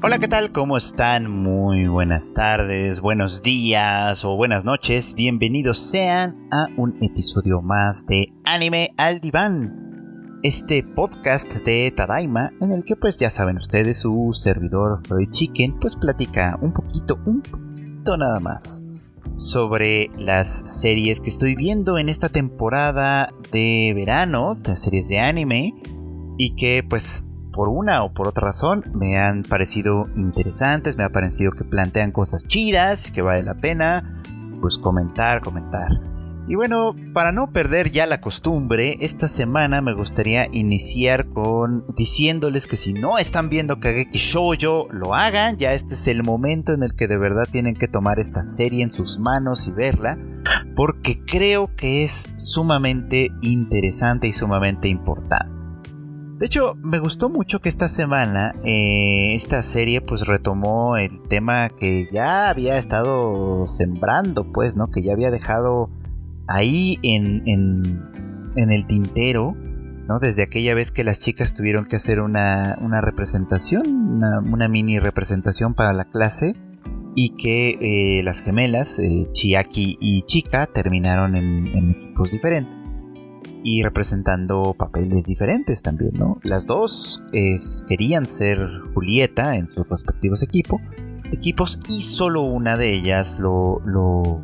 Hola, ¿qué tal? ¿Cómo están? Muy buenas tardes, buenos días o buenas noches. Bienvenidos sean a un episodio más de Anime al Diván. Este podcast de Tadaima en el que pues ya saben ustedes su servidor Freud Chicken pues platica un poquito, un poquito nada más sobre las series que estoy viendo en esta temporada de verano, de series de anime y que pues por una o por otra razón me han parecido interesantes, me ha parecido que plantean cosas chidas, que vale la pena, pues comentar, comentar. Y bueno, para no perder ya la costumbre, esta semana me gustaría iniciar con diciéndoles que si no están viendo Kageki Shoujo, lo hagan, ya este es el momento en el que de verdad tienen que tomar esta serie en sus manos y verla, porque creo que es sumamente interesante y sumamente importante. De hecho, me gustó mucho que esta semana eh, esta serie pues retomó el tema que ya había estado sembrando, pues, ¿no? Que ya había dejado ahí en, en, el tintero, ¿no? Desde aquella vez que las chicas tuvieron que hacer una, representación, una, mini representación para la clase y que eh, las gemelas, eh, Chiaki y Chica, terminaron en equipos diferentes y representando papeles diferentes también, ¿no? Las dos querían ser Julieta en sus respectivos equipos, equipos y solo una de ellas lo,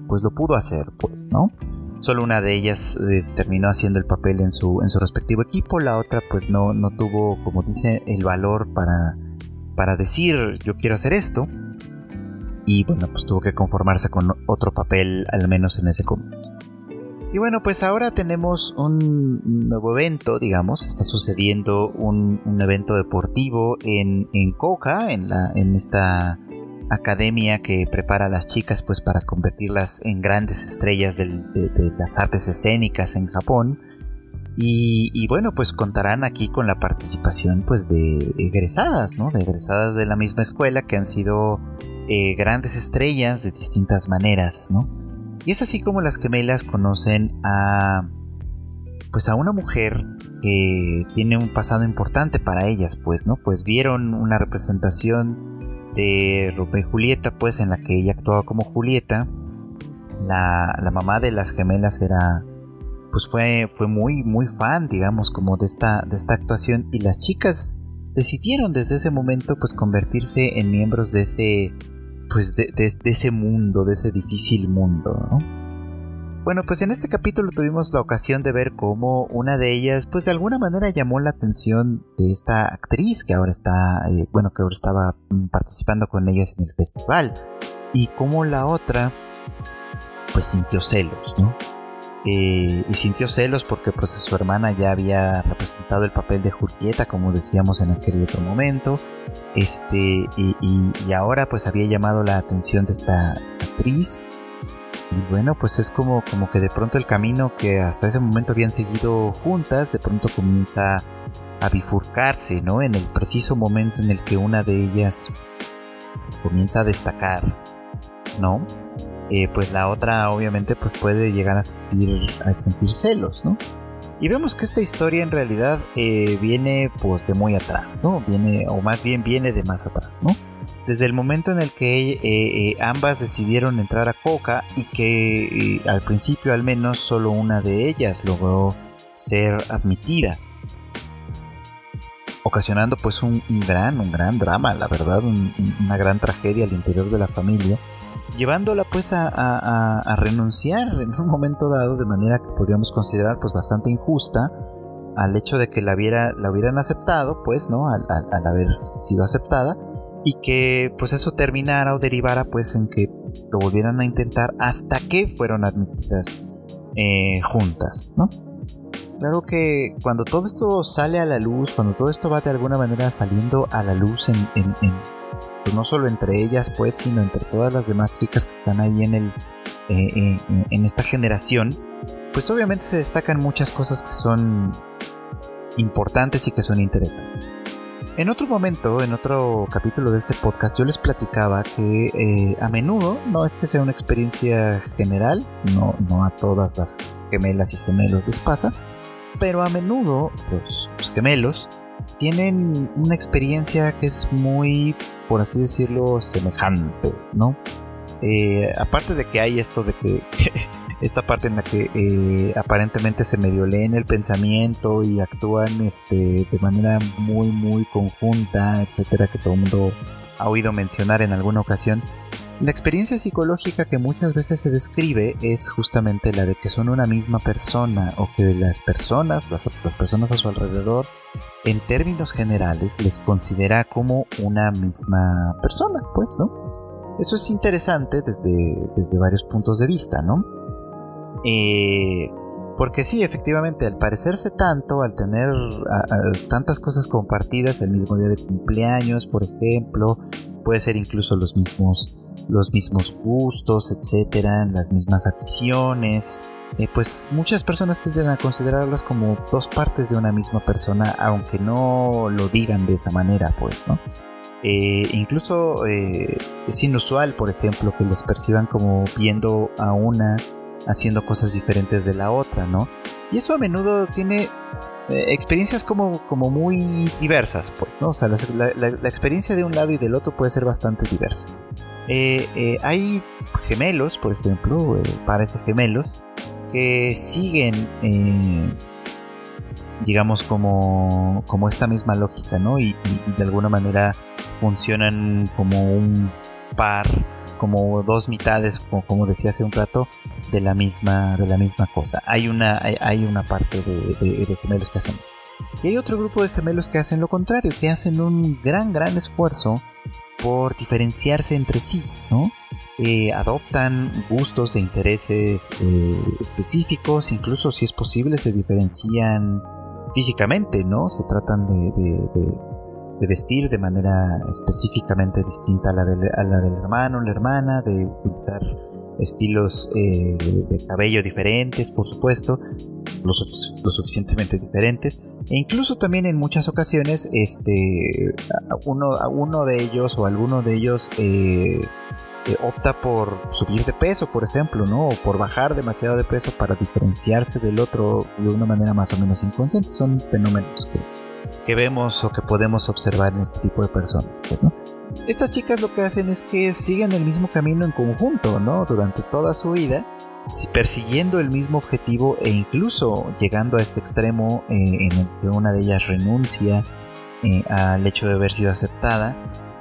pues lo pudo hacer, pues, ¿no? Solo una de ellas eh, terminó haciendo el papel en su, en su respectivo equipo, la otra pues no, no tuvo, como dice, el valor para, para decir yo quiero hacer esto. Y bueno, pues tuvo que conformarse con otro papel, al menos en ese comienzo. Y bueno, pues ahora tenemos un nuevo evento, digamos, está sucediendo un, evento deportivo en, en Koka, en, la, en esta academia que prepara a las chicas pues para convertirlas en grandes estrellas de, las artes escénicas en Japón. Y, bueno, pues contarán aquí con la participación pues de egresadas, ¿no? De egresadas de la misma escuela que han sido eh, grandes estrellas de distintas maneras, ¿no? Y es así como las gemelas conocen a pues a una mujer que tiene un pasado importante para ellas, pues, ¿no? Pues vieron una representación de Romeo y Julieta, pues, en la que ella actuaba como Julieta. La, la mamá de las gemelas era, pues fue, fue muy, muy fan, digamos, como de esta, de esta actuación. Y las chicas decidieron desde ese momento, pues, convertirse en miembros de ese pues de, ese mundo, de ese difícil mundo, ¿no? Bueno, pues en este capítulo tuvimos la ocasión de ver cómo una de ellas, pues de alguna manera llamó la atención de esta actriz que ahora está, eh, bueno, que ahora estaba mm, participando con ellas en el festival. Y cómo la otra, pues sintió celos, ¿no? Eh, y sintió celos porque pues su hermana ya había representado el papel de Julieta, como decíamos en aquel otro momento. Este, y, ahora pues había llamado la atención de esta, actriz. Y bueno, pues es como, como que de pronto el camino que hasta ese momento habían seguido juntas, de pronto comienza a bifurcarse, ¿no? En el preciso momento en el que una de ellas comienza a destacar, ¿no? Eh, pues la otra obviamente pues puede llegar a sentir, a sentir celos, ¿no? Y vemos que esta historia en realidad eh, viene pues de muy atrás, ¿no? Viene, o más bien viene de más atrás, ¿no? Desde el momento en el que eh, ambas decidieron entrar a Coca y que al principio al menos solo una de ellas logró ser admitida ocasionando pues un, gran, un gran drama, la verdad, una gran tragedia al interior de la familia llevándola pues a, renunciar en un momento dado de manera que podríamos considerar pues bastante injusta al hecho de que la, hubiera, la hubieran aceptado pues no al, haber sido aceptada y que pues eso terminara o derivara pues en que lo volvieran a intentar hasta que fueron admitidas eh, juntas no claro que cuando todo esto sale a la luz cuando todo esto va de alguna manera saliendo a la luz en pues no solo entre ellas, pues, sino entre todas las demás chicas que están ahí en el eh, eh, en esta generación, pues obviamente se destacan muchas cosas que son importantes y que son interesantes. En otro momento, en otro capítulo de este podcast, yo les platicaba que eh, a menudo, no es que sea una experiencia general, no, no a todas las gemelas y gemelos les pasa, pero a menudo los, los gemelos tienen una experiencia que es muy, por así decirlo, semejante, ¿no? Eh, aparte de que hay esto de que esta parte en la que eh, aparentemente se medio leen el pensamiento y actúan este, de manera muy muy conjunta, etcétera, que todo el mundo ha oído mencionar en alguna ocasión. La experiencia psicológica que muchas veces se describe es justamente la de que son una misma persona o que las personas, las, personas a su alrededor, en términos generales les considera como una misma persona, pues, ¿no? Eso es interesante desde, desde varios puntos de vista, ¿no? Eh, porque sí, efectivamente, al parecerse tanto, al tener tantas cosas compartidas el mismo día de cumpleaños, por ejemplo, puede ser incluso los mismos, los mismos gustos, etcétera, las mismas aficiones, eh, pues muchas personas tienden a considerarlas como dos partes de una misma persona, aunque no lo digan de esa manera, pues, ¿no? Eh, incluso es inusual, por ejemplo, que les perciban como viendo a una haciendo cosas diferentes de la otra, ¿no? Y eso a menudo tiene eh, experiencias como, como muy diversas, pues, ¿no? O sea, la, experiencia de un lado y del otro puede ser bastante diversa. Eh, eh, hay gemelos, por ejemplo, pares de gemelos, que siguen, digamos, como, como esta misma lógica, ¿no? y de alguna manera funcionan como un par como dos mitades, como, decía hace un rato, de la misma, de la misma cosa. Hay una, hay, una parte de, gemelos que hacen eso. Y hay otro grupo de gemelos que hacen lo contrario, que hacen un gran, gran esfuerzo por diferenciarse entre sí, ¿no? Eh, adoptan gustos e intereses eh, específicos, incluso si es posible se diferencian físicamente, ¿no? Se tratan de de vestir de manera específicamente distinta a la, del, hermano, la hermana, de utilizar estilos eh, de cabello diferentes, por supuesto, lo, suficientemente diferentes, e incluso también en muchas ocasiones, este, uno, uno de ellos o alguno de ellos eh, eh, opta por subir de peso, por ejemplo, ¿no? O por bajar demasiado de peso para diferenciarse del otro de una manera más o menos inconsciente. Son fenómenos que, que vemos o que podemos observar en este tipo de personas. Pues, ¿no? Estas chicas lo que hacen es que siguen el mismo camino en conjunto, ¿no? Durante toda su vida, persiguiendo el mismo objetivo e incluso llegando a este extremo eh, en el que una de ellas renuncia eh, al hecho de haber sido aceptada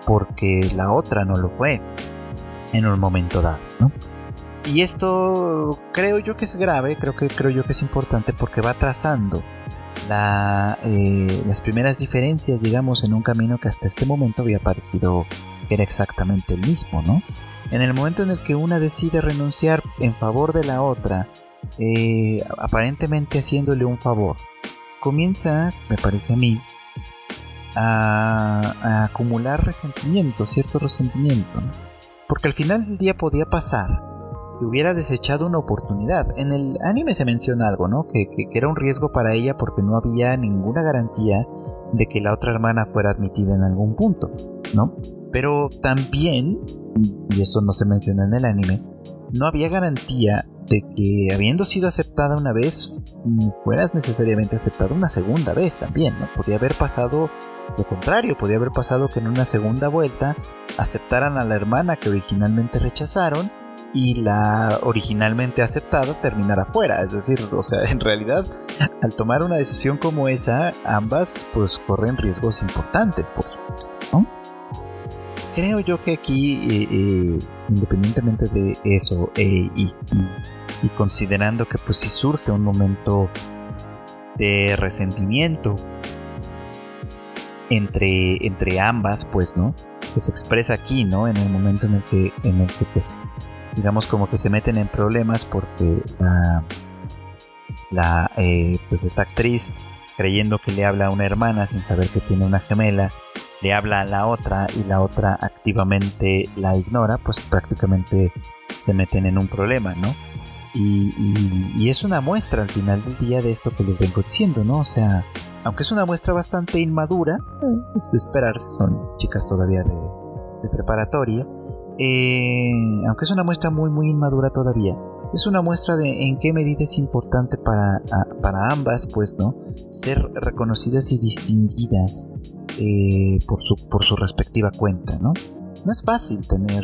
porque la otra no lo fue en un momento dado. Y esto creo yo que es grave, creo que creo yo que es importante porque va trazando eh, las primeras diferencias, digamos, en un camino que hasta este momento había parecido era exactamente el mismo, ¿no? En el momento en el que una decide renunciar en favor de la otra, eh, aparentemente haciéndole un favor, comienza, me parece a mí, a, acumular resentimiento, cierto resentimiento, porque al final del día podía pasar hubiera desechado una oportunidad. En el anime se menciona algo, ¿no? Que, era un riesgo para ella porque no había ninguna garantía de que la otra hermana fuera admitida en algún punto, ¿no? Pero también, y eso no se menciona en el anime, no había garantía de que habiendo sido aceptada una vez, mm, fueras necesariamente aceptada una segunda vez también, ¿no? Podía haber pasado lo contrario, podía haber pasado que en una segunda vuelta aceptaran a la hermana que originalmente rechazaron y la originalmente aceptada terminará fuera. Es decir, o sea, en realidad, al tomar una decisión como esa, ambas pues corren riesgos importantes, por supuesto. Creo yo que aquí, eh, eh, independientemente de eso, eh, y, considerando que pues si surge un momento de resentimiento entre, entre ambas, pues, ¿no? Que se expresa aquí, ¿no? En el momento en el que, en el que pues digamos como que se meten en problemas porque la, la eh, pues esta actriz creyendo que le habla a una hermana sin saber que tiene una gemela le habla a la otra y la otra activamente la ignora pues prácticamente se meten en un problema no y, y, es una muestra al final del día de esto que les vengo diciendo no o sea aunque es una muestra bastante inmadura es de esperarse son chicas todavía de, de preparatoria eh, aunque es una muestra muy muy inmadura todavía, es una muestra de en qué medida es importante para, para ambas, pues, ¿no? Ser reconocidas y distinguidas eh, por, su, por su respectiva cuenta, ¿no? No es fácil tener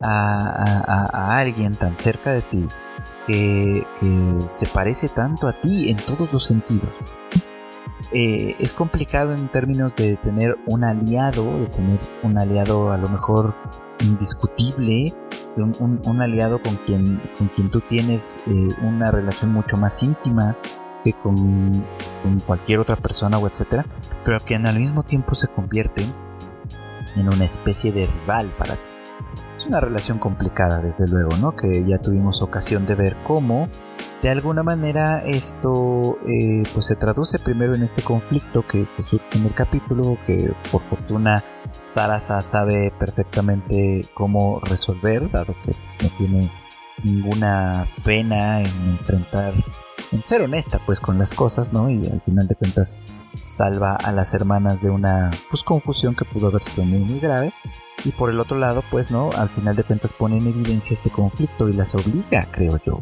a, alguien tan cerca de ti que, se parece tanto a ti en todos los sentidos. Eh, es complicado en términos de tener un aliado, de tener un aliado a lo mejor indiscutible, un, aliado con quien, con quien tú tienes eh, una relación mucho más íntima que con, cualquier otra persona o etcétera, pero que al mismo tiempo se convierte en una especie de rival para ti. Es una relación complicada, desde luego, ¿no? Que ya tuvimos ocasión de ver cómo, de alguna manera, esto eh, pues se traduce primero en este conflicto que, surge en el capítulo, que por fortuna Sarasa sabe perfectamente cómo resolver, dado que no tiene ninguna pena en enfrentar, en ser honesta pues con las cosas, ¿no? Y al final de cuentas salva a las hermanas de una pues confusión que pudo haber sido muy muy grave y por el otro lado, pues, ¿no? Al final de cuentas pone en evidencia este conflicto y las obliga, creo yo,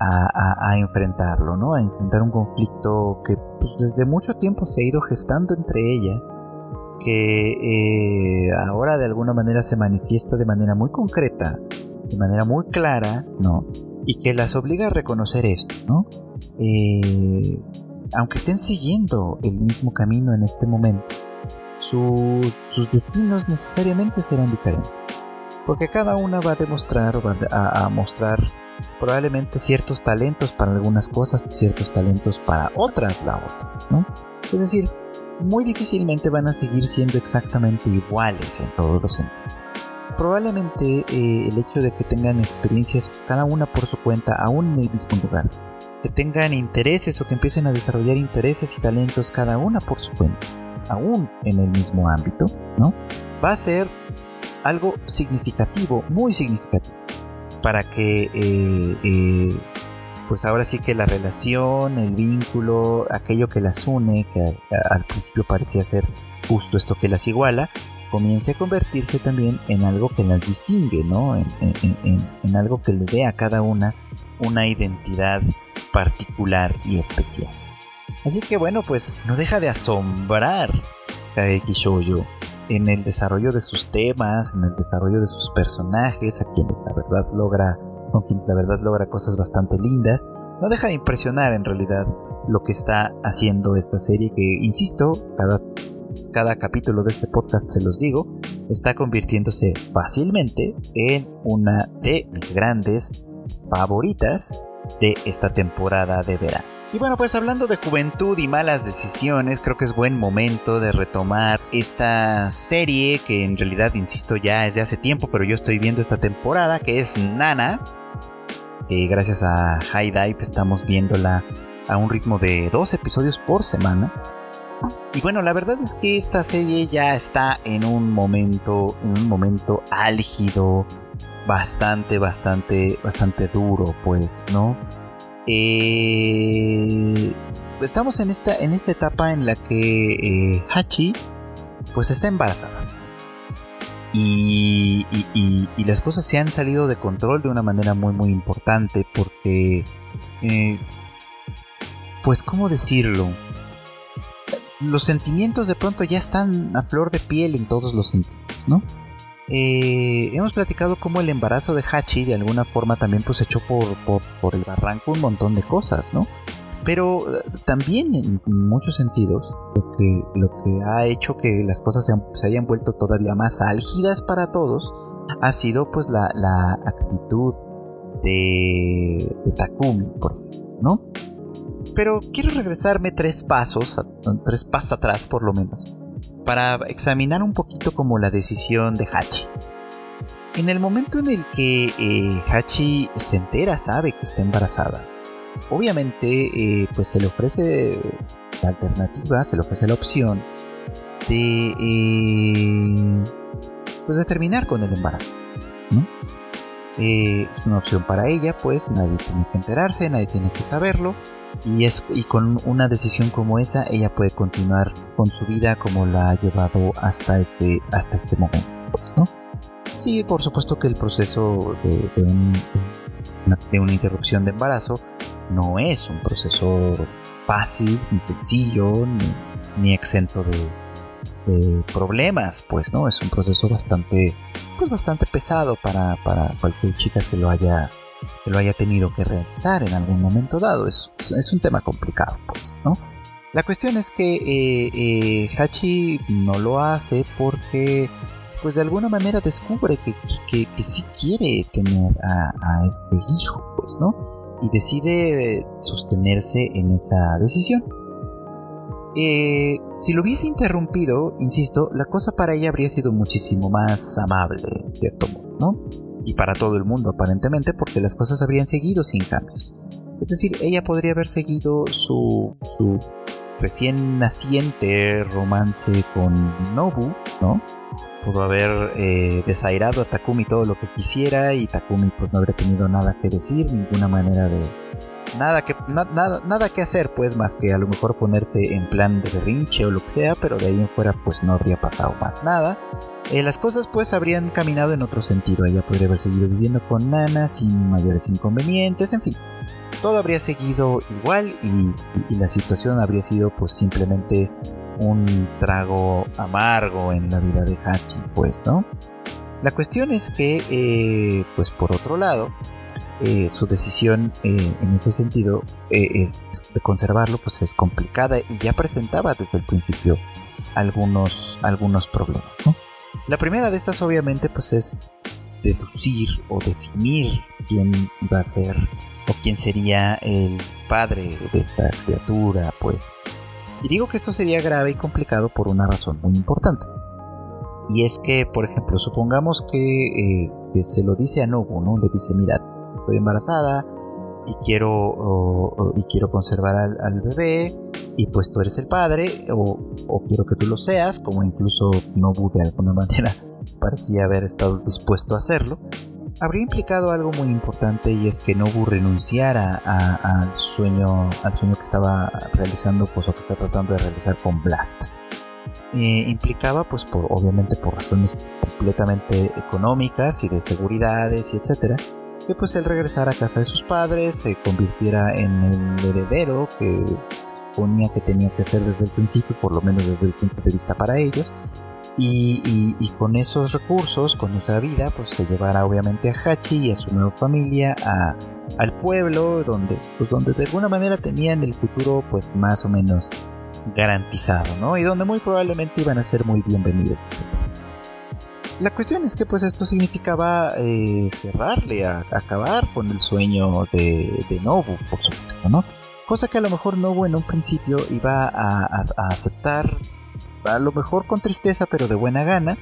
a, enfrentarlo, ¿no? A enfrentar un conflicto que pues, desde mucho tiempo se ha ido gestando entre ellas, que eh, ahora de alguna manera se manifiesta de manera muy concreta, de manera muy clara, ¿no? Y que las obliga a reconocer esto, ¿no? Eh, aunque estén siguiendo el mismo camino en este momento, sus, destinos necesariamente serán diferentes. Porque cada una va a demostrar, va a, mostrar probablemente ciertos talentos para algunas cosas y ciertos talentos para otras la otra, ¿no? Es decir, muy difícilmente van a seguir siendo exactamente iguales en todos los sentidos. Probablemente eh, el hecho de que tengan experiencias cada una por su cuenta, aún en el mismo lugar, que tengan intereses o que empiecen a desarrollar intereses y talentos cada una por su cuenta, aún en el mismo ámbito, ¿no? Va a ser algo significativo, muy significativo, para que eh, eh, pues ahora sí que la relación, el vínculo, aquello que las une, que al principio parecía ser justo esto que las iguala, comience a convertirse también en algo que las distingue, ¿no? En, algo que le dé a cada una una identidad particular y especial. Así que bueno, pues no deja de asombrar Kaeki Shoujo en el desarrollo de sus temas, en el desarrollo de sus personajes, a quienes la verdad logra, con quienes la verdad logra cosas bastante lindas. No deja de impresionar en realidad lo que está haciendo esta serie que, insisto, cada, cada capítulo de este podcast se los digo, está convirtiéndose fácilmente en una de mis grandes favoritas de esta temporada de verano. Y bueno, pues hablando de juventud y malas decisiones, creo que es buen momento de retomar esta serie que en realidad, insisto, ya es de hace tiempo, pero yo estoy viendo esta temporada, que es Nana. Gracias a High Dive estamos viéndola a un ritmo de dos episodios por semana. Y bueno, la verdad es que esta serie ya está en un momento, un momento álgido, bastante, bastante, bastante duro, pues, ¿no? Eh, estamos en esta, en esta etapa en la que eh, Hachi pues está embarazada. Y, las cosas se han salido de control de una manera muy muy importante porque eh, pues cómo decirlo los sentimientos de pronto ya están a flor de piel en todos los sentidos no eh, hemos platicado cómo el embarazo de Hachi de alguna forma también pues echó por, por, el barranco un montón de cosas, ¿no? Pero eh, también en muchos sentidos lo que, lo que ha hecho que las cosas se, hayan vuelto todavía más álgidas para todos ha sido pues la, actitud de, de Takumi, por ejemplo, ¿no? Pero quiero regresarme tres pasos, tres pasos atrás por lo menos para examinar un poquito como la decisión de Hachi. En el momento en el que eh, Hachi se entera, sabe que está embarazada, obviamente eh, pues se le ofrece la alternativa, se le ofrece la opción de eh, pues de terminar con el embarazo. es una opción para ella, pues nadie tiene que enterarse, nadie tiene que saberlo y, es, y con una decisión como esa, ella puede continuar con su vida como la ha llevado hasta este, hasta este momento. Pues, ¿no? Sí, por supuesto que el proceso de, un, de una interrupción de embarazo no es un proceso fácil, ni sencillo, ni, exento de, problemas, pues, ¿no? Es un proceso bastante, pues, bastante pesado para, para cualquier chica que lo haya que lo haya tenido que realizar en algún momento dado. Es, es un tema complicado, pues, ¿no? La cuestión es que eh, eh, Hachi no lo hace porque, pues de alguna manera descubre que, que, sí quiere tener a, este hijo, pues, ¿no? Y decide sostenerse en esa decisión. Eh, si lo hubiese interrumpido, insisto, la cosa para ella habría sido muchísimo más amable, cierto modo, ¿no? y para todo el mundo aparentemente porque las cosas habrían seguido sin cambios. Es decir, ella podría haber seguido su, su recién naciente romance con Nobu, ¿no? Pudo haber eh, desairado a Takumi todo lo que quisiera y Takumi pues no habría tenido nada que decir, ninguna manera de, nada que, nada, nada que hacer, pues, más que a lo mejor ponerse en plan de berrinche o lo que sea, pero de ahí en fuera, pues no habría pasado más nada. Eh, las cosas, pues, habrían caminado en otro sentido. Ella podría haber seguido viviendo con Nana sin mayores inconvenientes, en fin. Todo habría seguido igual y, la situación habría sido, pues, simplemente un trago amargo en la vida de Hachi, pues, ¿no? La cuestión es que, eh, pues, por otro lado, eh, su decisión eh, en ese sentido eh, de conservarlo pues es complicada y ya presentaba desde el principio algunos, algunos problemas. La primera de estas obviamente pues es deducir o definir quién va a ser o quién sería el padre de esta criatura pues. Y digo que esto sería grave y complicado por una razón muy importante. Y es que, por ejemplo, supongamos que, se lo dice a Nobu, ¿no? Le dice, mira, estoy embarazada y quiero, y quiero conservar al, bebé y pues tú eres el padre o, quiero que tú lo seas, como incluso Nobu de alguna manera parecía haber estado dispuesto a hacerlo, habría implicado algo muy importante y es que Nobu renunciara al sueño al sueño que estaba realizando pues o que está tratando de realizar con Blast. Eh, implicaba pues por obviamente por razones completamente económicas y de seguridades y etcétera que pues él regresara a casa de sus padres, se convirtiera en el heredero que suponía que tenía que ser desde el principio, por lo menos desde el punto de vista para ellos. Y, con esos recursos, con esa vida, pues se llevara obviamente a Hachi y a su nueva familia al pueblo, donde, pues donde de alguna manera tenían el futuro pues más o menos garantizado, ¿no? Y donde muy probablemente iban a ser muy bienvenidos, etc. La cuestión es que pues esto significaba eh, cerrarle, a, acabar con el sueño de, Nobu, por supuesto, ¿no? Cosa que a lo mejor Nobu en un principio iba a, aceptar, a lo mejor con tristeza, pero de buena gana,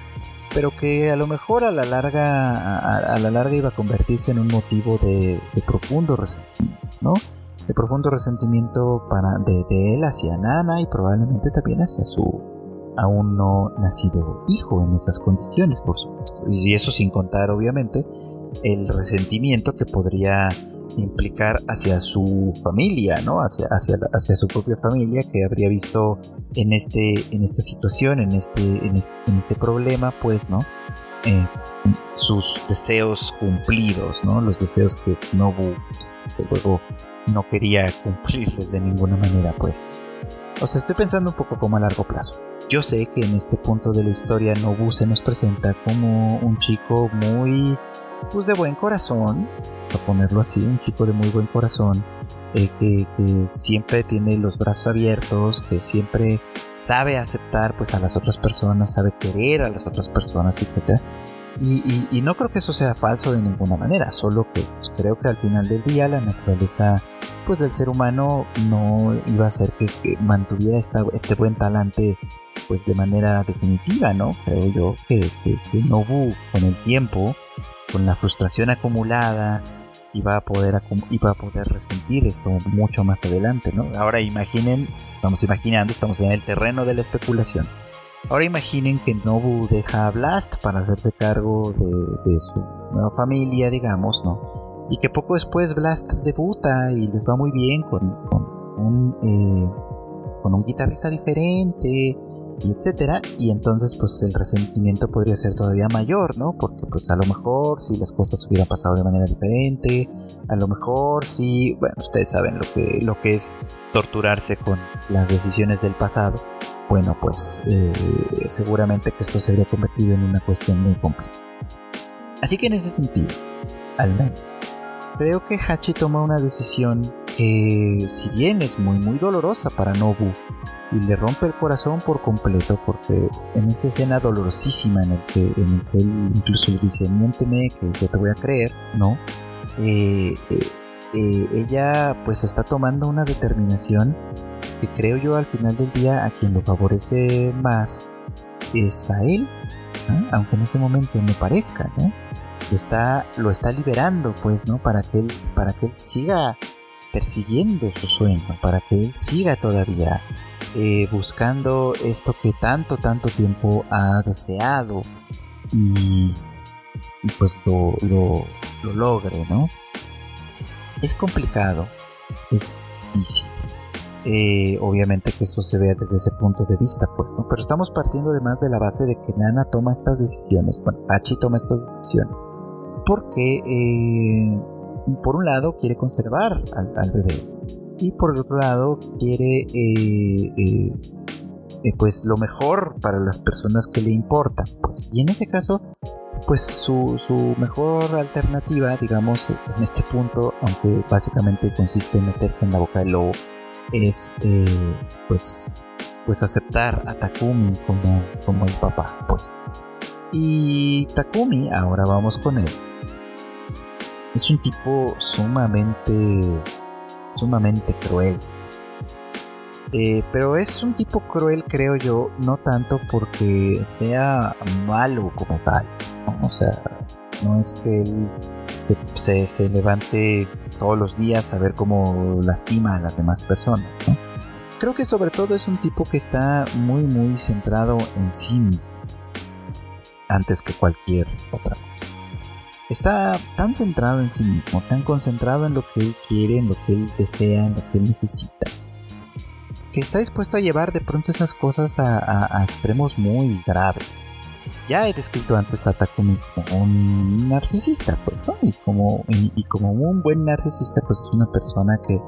pero que a lo mejor a la larga, a, la larga iba a convertirse en un motivo de, profundo resentimiento, ¿no? De profundo resentimiento para, de él hacia Nana y probablemente también hacia su, aún no nacido hijo en esas condiciones, por supuesto. Y eso sin contar, obviamente, el resentimiento que podría implicar hacia su familia, ¿no? Hacia, hacia, hacia su propia familia que habría visto en, este, en esta situación, en este, en este, problema, pues, ¿no? Eh, sus deseos cumplidos, ¿no? Los deseos que Nobu, pues, luego, no quería cumplirles de ninguna manera, pues. O sea, estoy pensando un poco como a largo plazo. Yo sé que en este punto de la historia Nobu se nos presenta como un chico muy, pues de buen corazón, para ponerlo así, un chico de muy buen corazón, eh, que, siempre tiene los brazos abiertos, que siempre sabe aceptar pues a las otras personas, sabe querer a las otras personas, etc. Y, no creo que eso sea falso de ninguna manera, solo que pues, creo que al final del día la naturaleza pues del ser humano no iba a ser que, mantuviera este buen talante pues de manera definitiva, ¿no? Creo yo que, que, Nobu con el tiempo, con la frustración acumulada, iba a poder iba a poder resentir esto mucho más adelante, ¿no? Ahora imaginen, estamos imaginando, estamos en el terreno de la especulación. Ahora imaginen que Nobu deja a Blast para hacerse cargo de, su nueva familia, digamos, ¿no? Y que poco después Blast debuta y les va muy bien con, un, eh, con un guitarrista diferente, y etcétera, y entonces pues el resentimiento podría ser todavía mayor, ¿no? Porque pues a lo mejor si las cosas hubieran pasado de manera diferente, a lo mejor si, bueno, ustedes saben lo que, lo que es torturarse con las decisiones del pasado, bueno, pues eh, seguramente que esto se habría convertido en una cuestión muy complicada. Así que en ese sentido, al menos, creo que Hachi toma una decisión que si bien es muy muy dolorosa para Nobu y le rompe el corazón por completo porque en esta escena dolorosísima en el que, él incluso le dice miénteme que yo te voy a creer, ¿no? Eh, eh, eh, ella pues está tomando una determinación que creo yo al final del día a quien lo favorece más es a él, aunque en este momento me parezca, ¿no? Está, lo está liberando pues, ¿no? Para que él, para que él siga persiguiendo su sueño, para que él siga todavía eh, buscando esto que tanto, tanto tiempo ha deseado y, pues lo, lo, logre, ¿no? Es complicado, es difícil. Eh, obviamente que esto se vea desde ese punto de vista, pues, ¿no? Pero estamos partiendo además de la base de que Nana toma estas decisiones, bueno, Hachi toma estas decisiones, porque eh, por un lado quiere conservar al, bebé y por el otro lado quiere eh, eh, eh, pues lo mejor para las personas que le importan pues. y en ese caso pues su, mejor alternativa digamos en este punto aunque básicamente consiste en meterse en la boca del lobo es pues pues aceptar a Takumi como, como el papá pues y Takumi ahora vamos con él es un tipo sumamente, sumamente cruel. Eh, pero es un tipo cruel, creo yo, no tanto porque sea malo como tal. O sea, no es que él se, se, levante todos los días a ver cómo lastima a las demás personas. Creo que sobre todo es un tipo que está muy, muy centrado en sí mismo. Antes que cualquier otra cosa está tan centrado en sí mismo, tan concentrado en lo que él quiere, en lo que él desea, en lo que él necesita, que está dispuesto a llevar de pronto esas cosas a, extremos muy graves. Ya he descrito antes a Takumi como un narcisista, pues, ¿no? Y como, y como un buen narcisista, pues es una persona que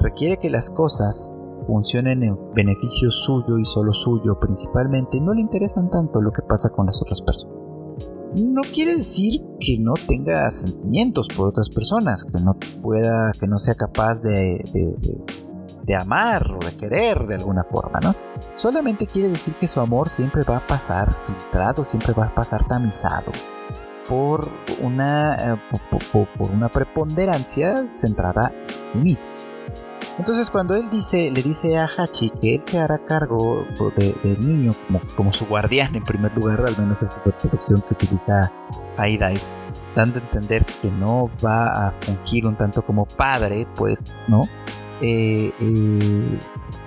requiere que las cosas funcionen en beneficio suyo y solo suyo principalmente, no le interesan tanto lo que pasa con las otras personas no quiere decir que no tenga sentimientos por otras personas, que no pueda, que no sea capaz de, de, amar o de querer de alguna forma, ¿no? Solamente quiere decir que su amor siempre va a pasar filtrado, siempre va a pasar tamizado por una, eh, por una preponderancia centrada en sí mismo. Entonces cuando él dice, le dice a Hachi que él se hará cargo del niño como, su guardián en primer lugar, al menos esa es la traducción que utiliza Aidai, dando a entender que no va a fungir un tanto como padre, pues, ¿no? Eh, eh,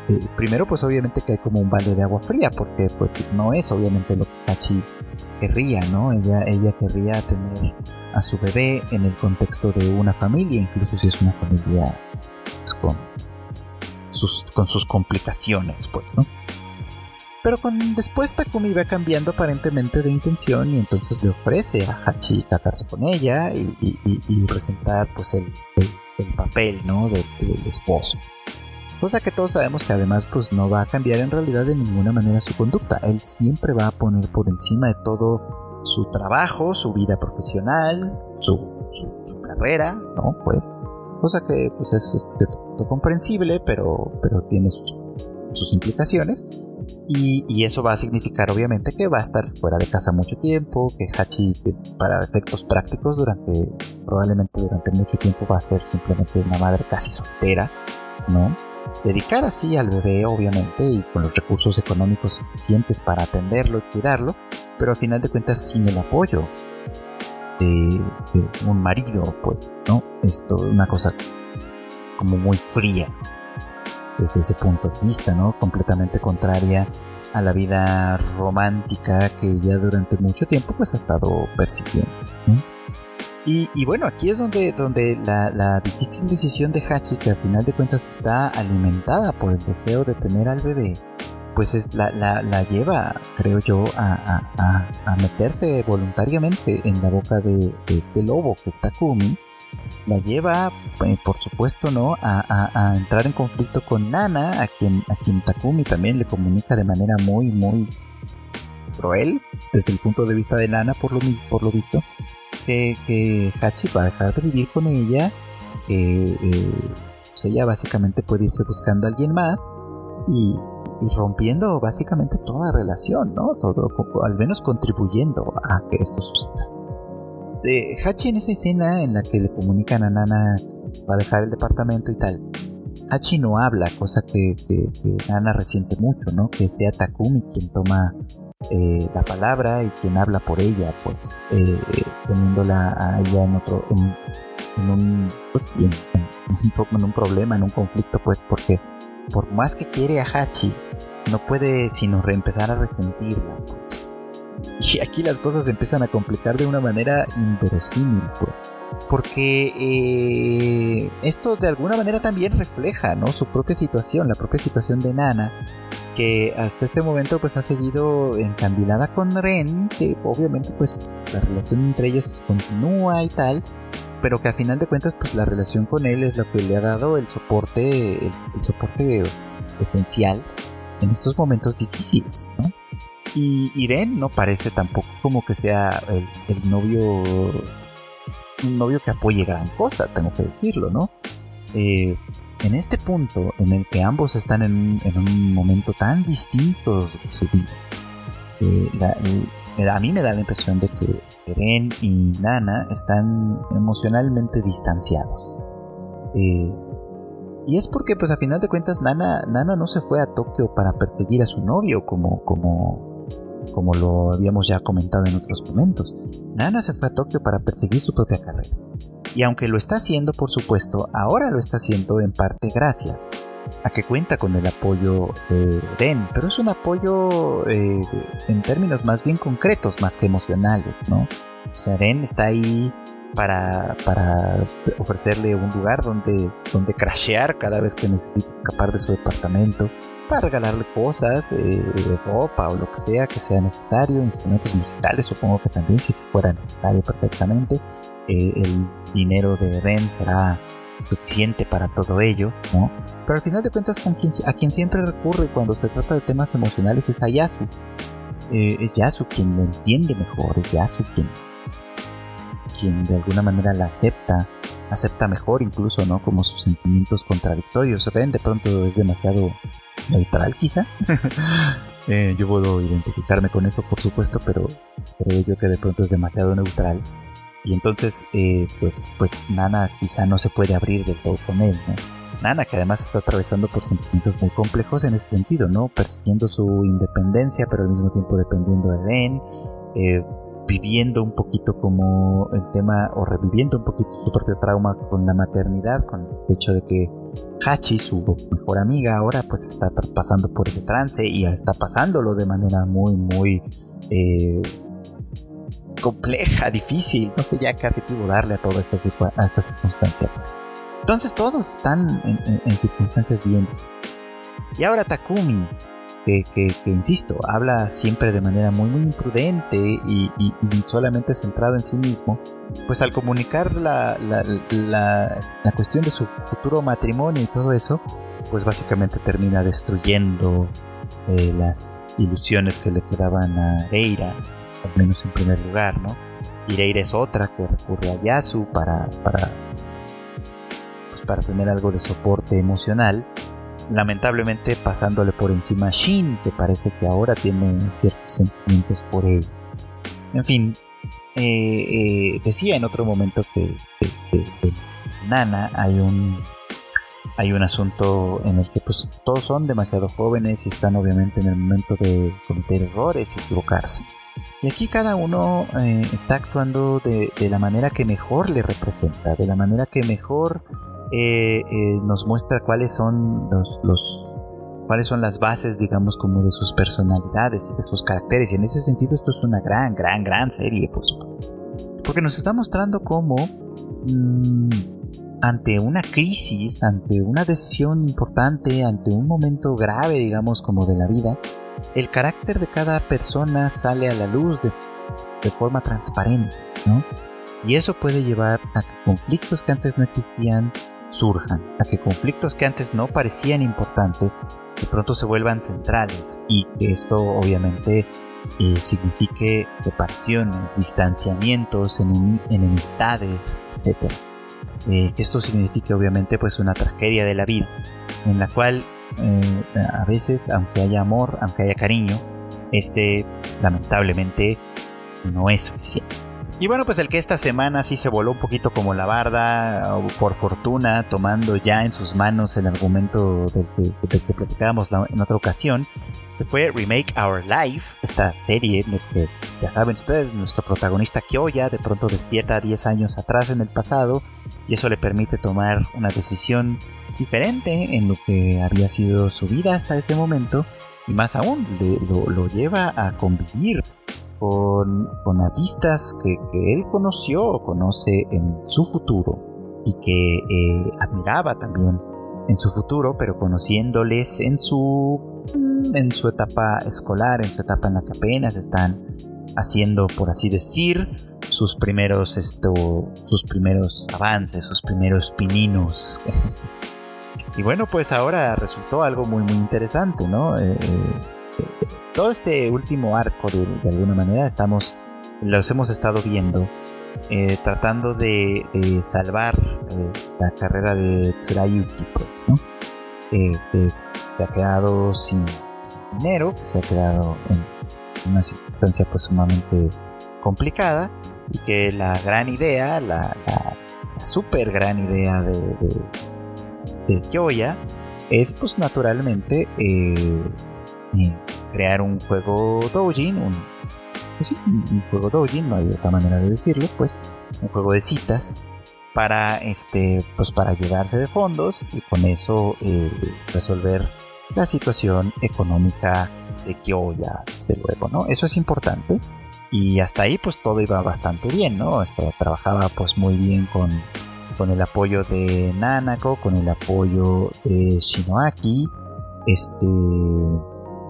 eh, primero, pues obviamente que hay como un balde de agua fría, porque pues no es obviamente lo que Hachi querría, ¿no? Ella, ella querría tener a su bebé en el contexto de una familia, incluso si es una familia sus, con sus complicaciones, pues, ¿no? Pero después Takumi va cambiando aparentemente de intención y entonces le ofrece a Hachi casarse con ella y, presentar pues el, papel, ¿no? Del, esposo. Cosa que todos sabemos que además pues no va a cambiar en realidad de ninguna manera su conducta. Él siempre va a poner por encima de todo su trabajo, su vida profesional, su, carrera, ¿no? Pues cosa que pues es, es comprensible, pero, pero tiene sus, sus implicaciones. Y, y, eso va a significar obviamente que va a estar fuera de casa mucho tiempo, que Hachi para efectos prácticos durante, probablemente durante mucho tiempo va a ser simplemente una madre casi soltera, ¿no? Dedicada así al bebé obviamente y con los recursos económicos suficientes para atenderlo y cuidarlo, pero al final de cuentas sin el apoyo de, un marido, pues, ¿no? Esto es una cosa como muy fría desde ese punto de vista, ¿no? Completamente contraria a la vida romántica que ella durante mucho tiempo pues ha estado persiguiendo. Y, bueno, aquí es donde, donde la, difícil decisión de Hachi, que al final de cuentas está alimentada por el deseo de tener al bebé, pues es, la, la, lleva, creo yo, a, a, meterse voluntariamente en la boca de, este lobo que está Kumi. La lleva, eh, por supuesto, ¿no? A, entrar en conflicto con Nana, a quien, a quien Takumi también le comunica de manera muy, muy cruel, desde el punto de vista de Nana, por lo, por lo visto, que, Hachi va a dejar de vivir con ella, que eh, pues ella básicamente puede irse buscando a alguien más y, rompiendo básicamente toda relación, ¿no? Al menos contribuyendo a que esto suceda. Hachi en esa escena en la que le comunican a Nana va a dejar el departamento y tal, Hachi no habla, cosa que, Nana resiente mucho, ¿no? Que sea Takumi quien toma eh, la palabra y quien habla por ella, pues eh, poniéndola a ella en otro, en, un, pues, en, en, un problema, en un conflicto, pues porque por más que quiere a Hachi, no puede sino reempezar a resentirla, pues. Y aquí las cosas empiezan a complicar de una manera inverosímil, pues. Porque eh, esto de alguna manera también refleja, ¿no? Su propia situación, la propia situación de Nana, que hasta este momento pues ha seguido encandilada con Ren, que obviamente pues la relación entre ellos continúa y tal, pero que a final de cuentas pues la relación con él es lo que le ha dado el soporte, el, soporte esencial en estos momentos difíciles, ¿no? Y Irene no parece tampoco como que sea el, novio, un novio que apoye gran cosa, tengo que decirlo, ¿no? Eh, en este punto en el que ambos están en, un momento tan distinto de su vida, eh, a mí me da la impresión de que Eren y Nana están emocionalmente distanciados. Eh, y es porque, pues a final de cuentas, Nana, Nana no se fue a Tokio para perseguir a su novio, como, como, como lo habíamos ya comentado en otros momentos. Nana se fue a Tokio para perseguir su propia carrera. Y aunque lo está haciendo, por supuesto, ahora lo está haciendo en parte gracias a que cuenta con el apoyo de Den, pero es un apoyo eh, en términos más bien concretos, más que emocionales, ¿no? O sea, Den está ahí para, para ofrecerle un lugar donde, donde crashear cada vez que necesite escapar de su departamento, para regalarle cosas, eh, ropa o lo que sea que sea necesario, instrumentos musicales, supongo que también si fuera necesario perfectamente. Eh, el dinero de Den será suficiente para todo ello, ¿no? Pero al final de cuentas, con quien, a quien siempre recurre cuando se trata de temas emocionales es a Yasu. Eh, es Yasu quien lo entiende mejor, es Yasu quien, quien de alguna manera la acepta, acepta mejor incluso, ¿no? Como sus sentimientos contradictorios. Ren de pronto es demasiado neutral quizá. Eh, yo puedo identificarme con eso, por supuesto, pero creo yo que de pronto es demasiado neutral. Y entonces, eh, pues, pues Nana quizá no se puede abrir del todo con él, ¿no? Nana, que además está atravesando por sentimientos muy complejos en ese sentido, ¿no? Persiguiendo su independencia, pero al mismo tiempo dependiendo de Ren, eh, viviendo un poquito como el tema, o reviviendo un poquito su propio trauma con la maternidad, con el hecho de que Hachi, su mejor amiga, ahora pues está pasando por ese trance y está pasándolo de manera muy, muy eh, compleja, difícil. No sé ya qué adjetivo darle a toda esta, a circunstancia. Pues. Entonces todos están en, circunstancias bien. Y ahora Takumi, que, insisto, habla siempre de manera muy muy imprudente y, solamente centrado en sí mismo, pues al comunicar la, la, cuestión de su futuro matrimonio y todo eso, pues básicamente termina destruyendo eh, las ilusiones que le quedaban a Eira al menos en primer lugar, ¿no? Ireira es otra que recurre a Yasu para, para, pues para tener algo de soporte emocional. Lamentablemente pasándole por encima a Shin, que parece que ahora tiene ciertos sentimientos por él. En fin, eh, eh, decía en otro momento que, Nana hay un hay un asunto en el que pues todos son demasiado jóvenes y están obviamente en el momento de cometer errores y equivocarse. Y aquí cada uno eh, está actuando de, la manera que mejor le representa, de la manera que mejor eh, eh, nos muestra cuáles son los, cuáles son las bases, digamos, como de sus personalidades y de sus caracteres. Y en ese sentido esto es una gran, gran, gran serie, por supuesto. Porque nos está mostrando cómo mm, ante una crisis, ante una decisión importante, ante un momento grave, digamos, como de la vida, el carácter de cada persona sale a la luz de, forma transparente, ¿no? Y eso puede llevar a conflictos que antes no existían surjan, a que conflictos que antes no parecían importantes de pronto se vuelvan centrales y que esto obviamente eh, signifique separaciones, distanciamientos, enemistades, etc. Eh, que esto signifique obviamente pues una tragedia de la vida en la cual eh, a veces aunque haya amor, aunque haya cariño, este lamentablemente no es suficiente. Y bueno, pues el que esta semana sí se voló un poquito como la barda, por fortuna, tomando ya en sus manos el argumento del que, que platicábamos en otra ocasión, fue Remake Our Life, esta serie en la que, ya saben ustedes, nuestro protagonista Kyoya de pronto despierta 10 años atrás en el pasado y eso le permite tomar una decisión diferente en lo que había sido su vida hasta ese momento y más aún lo lleva a convivir con, con artistas que, él conoció o conoce en su futuro y que eh, admiraba también en su futuro, pero conociéndoles en su, mm, en su etapa escolar, en su etapa en la que apenas están haciendo, por así decir, sus primeros, esto, sus primeros avances, sus primeros pininos. y bueno, pues ahora resultó algo muy, muy interesante, ¿no? Eh, eh, todo este último arco, de, alguna manera, estamos, los hemos estado viendo, eh, tratando de, salvar eh, la carrera de Tsurayuki, pues, ¿no? que se ha quedado sin, dinero, se ha quedado en una circunstancia pues sumamente complicada y que la gran idea, la, super gran idea de, de, de Kyoya es pues naturalmente eh, crear un juego doujin, pues un, un, juego doujin, no hay otra manera de decirlo, pues un juego de citas para este pues para llegarse de fondos y con eso eh, resolver la situación económica de Kyoya, desde luego, ¿no? Eso es importante y hasta ahí pues todo iba bastante bien, ¿no? Este, trabajaba pues muy bien con, con el apoyo de Nanako, con el apoyo de Shinoaki, este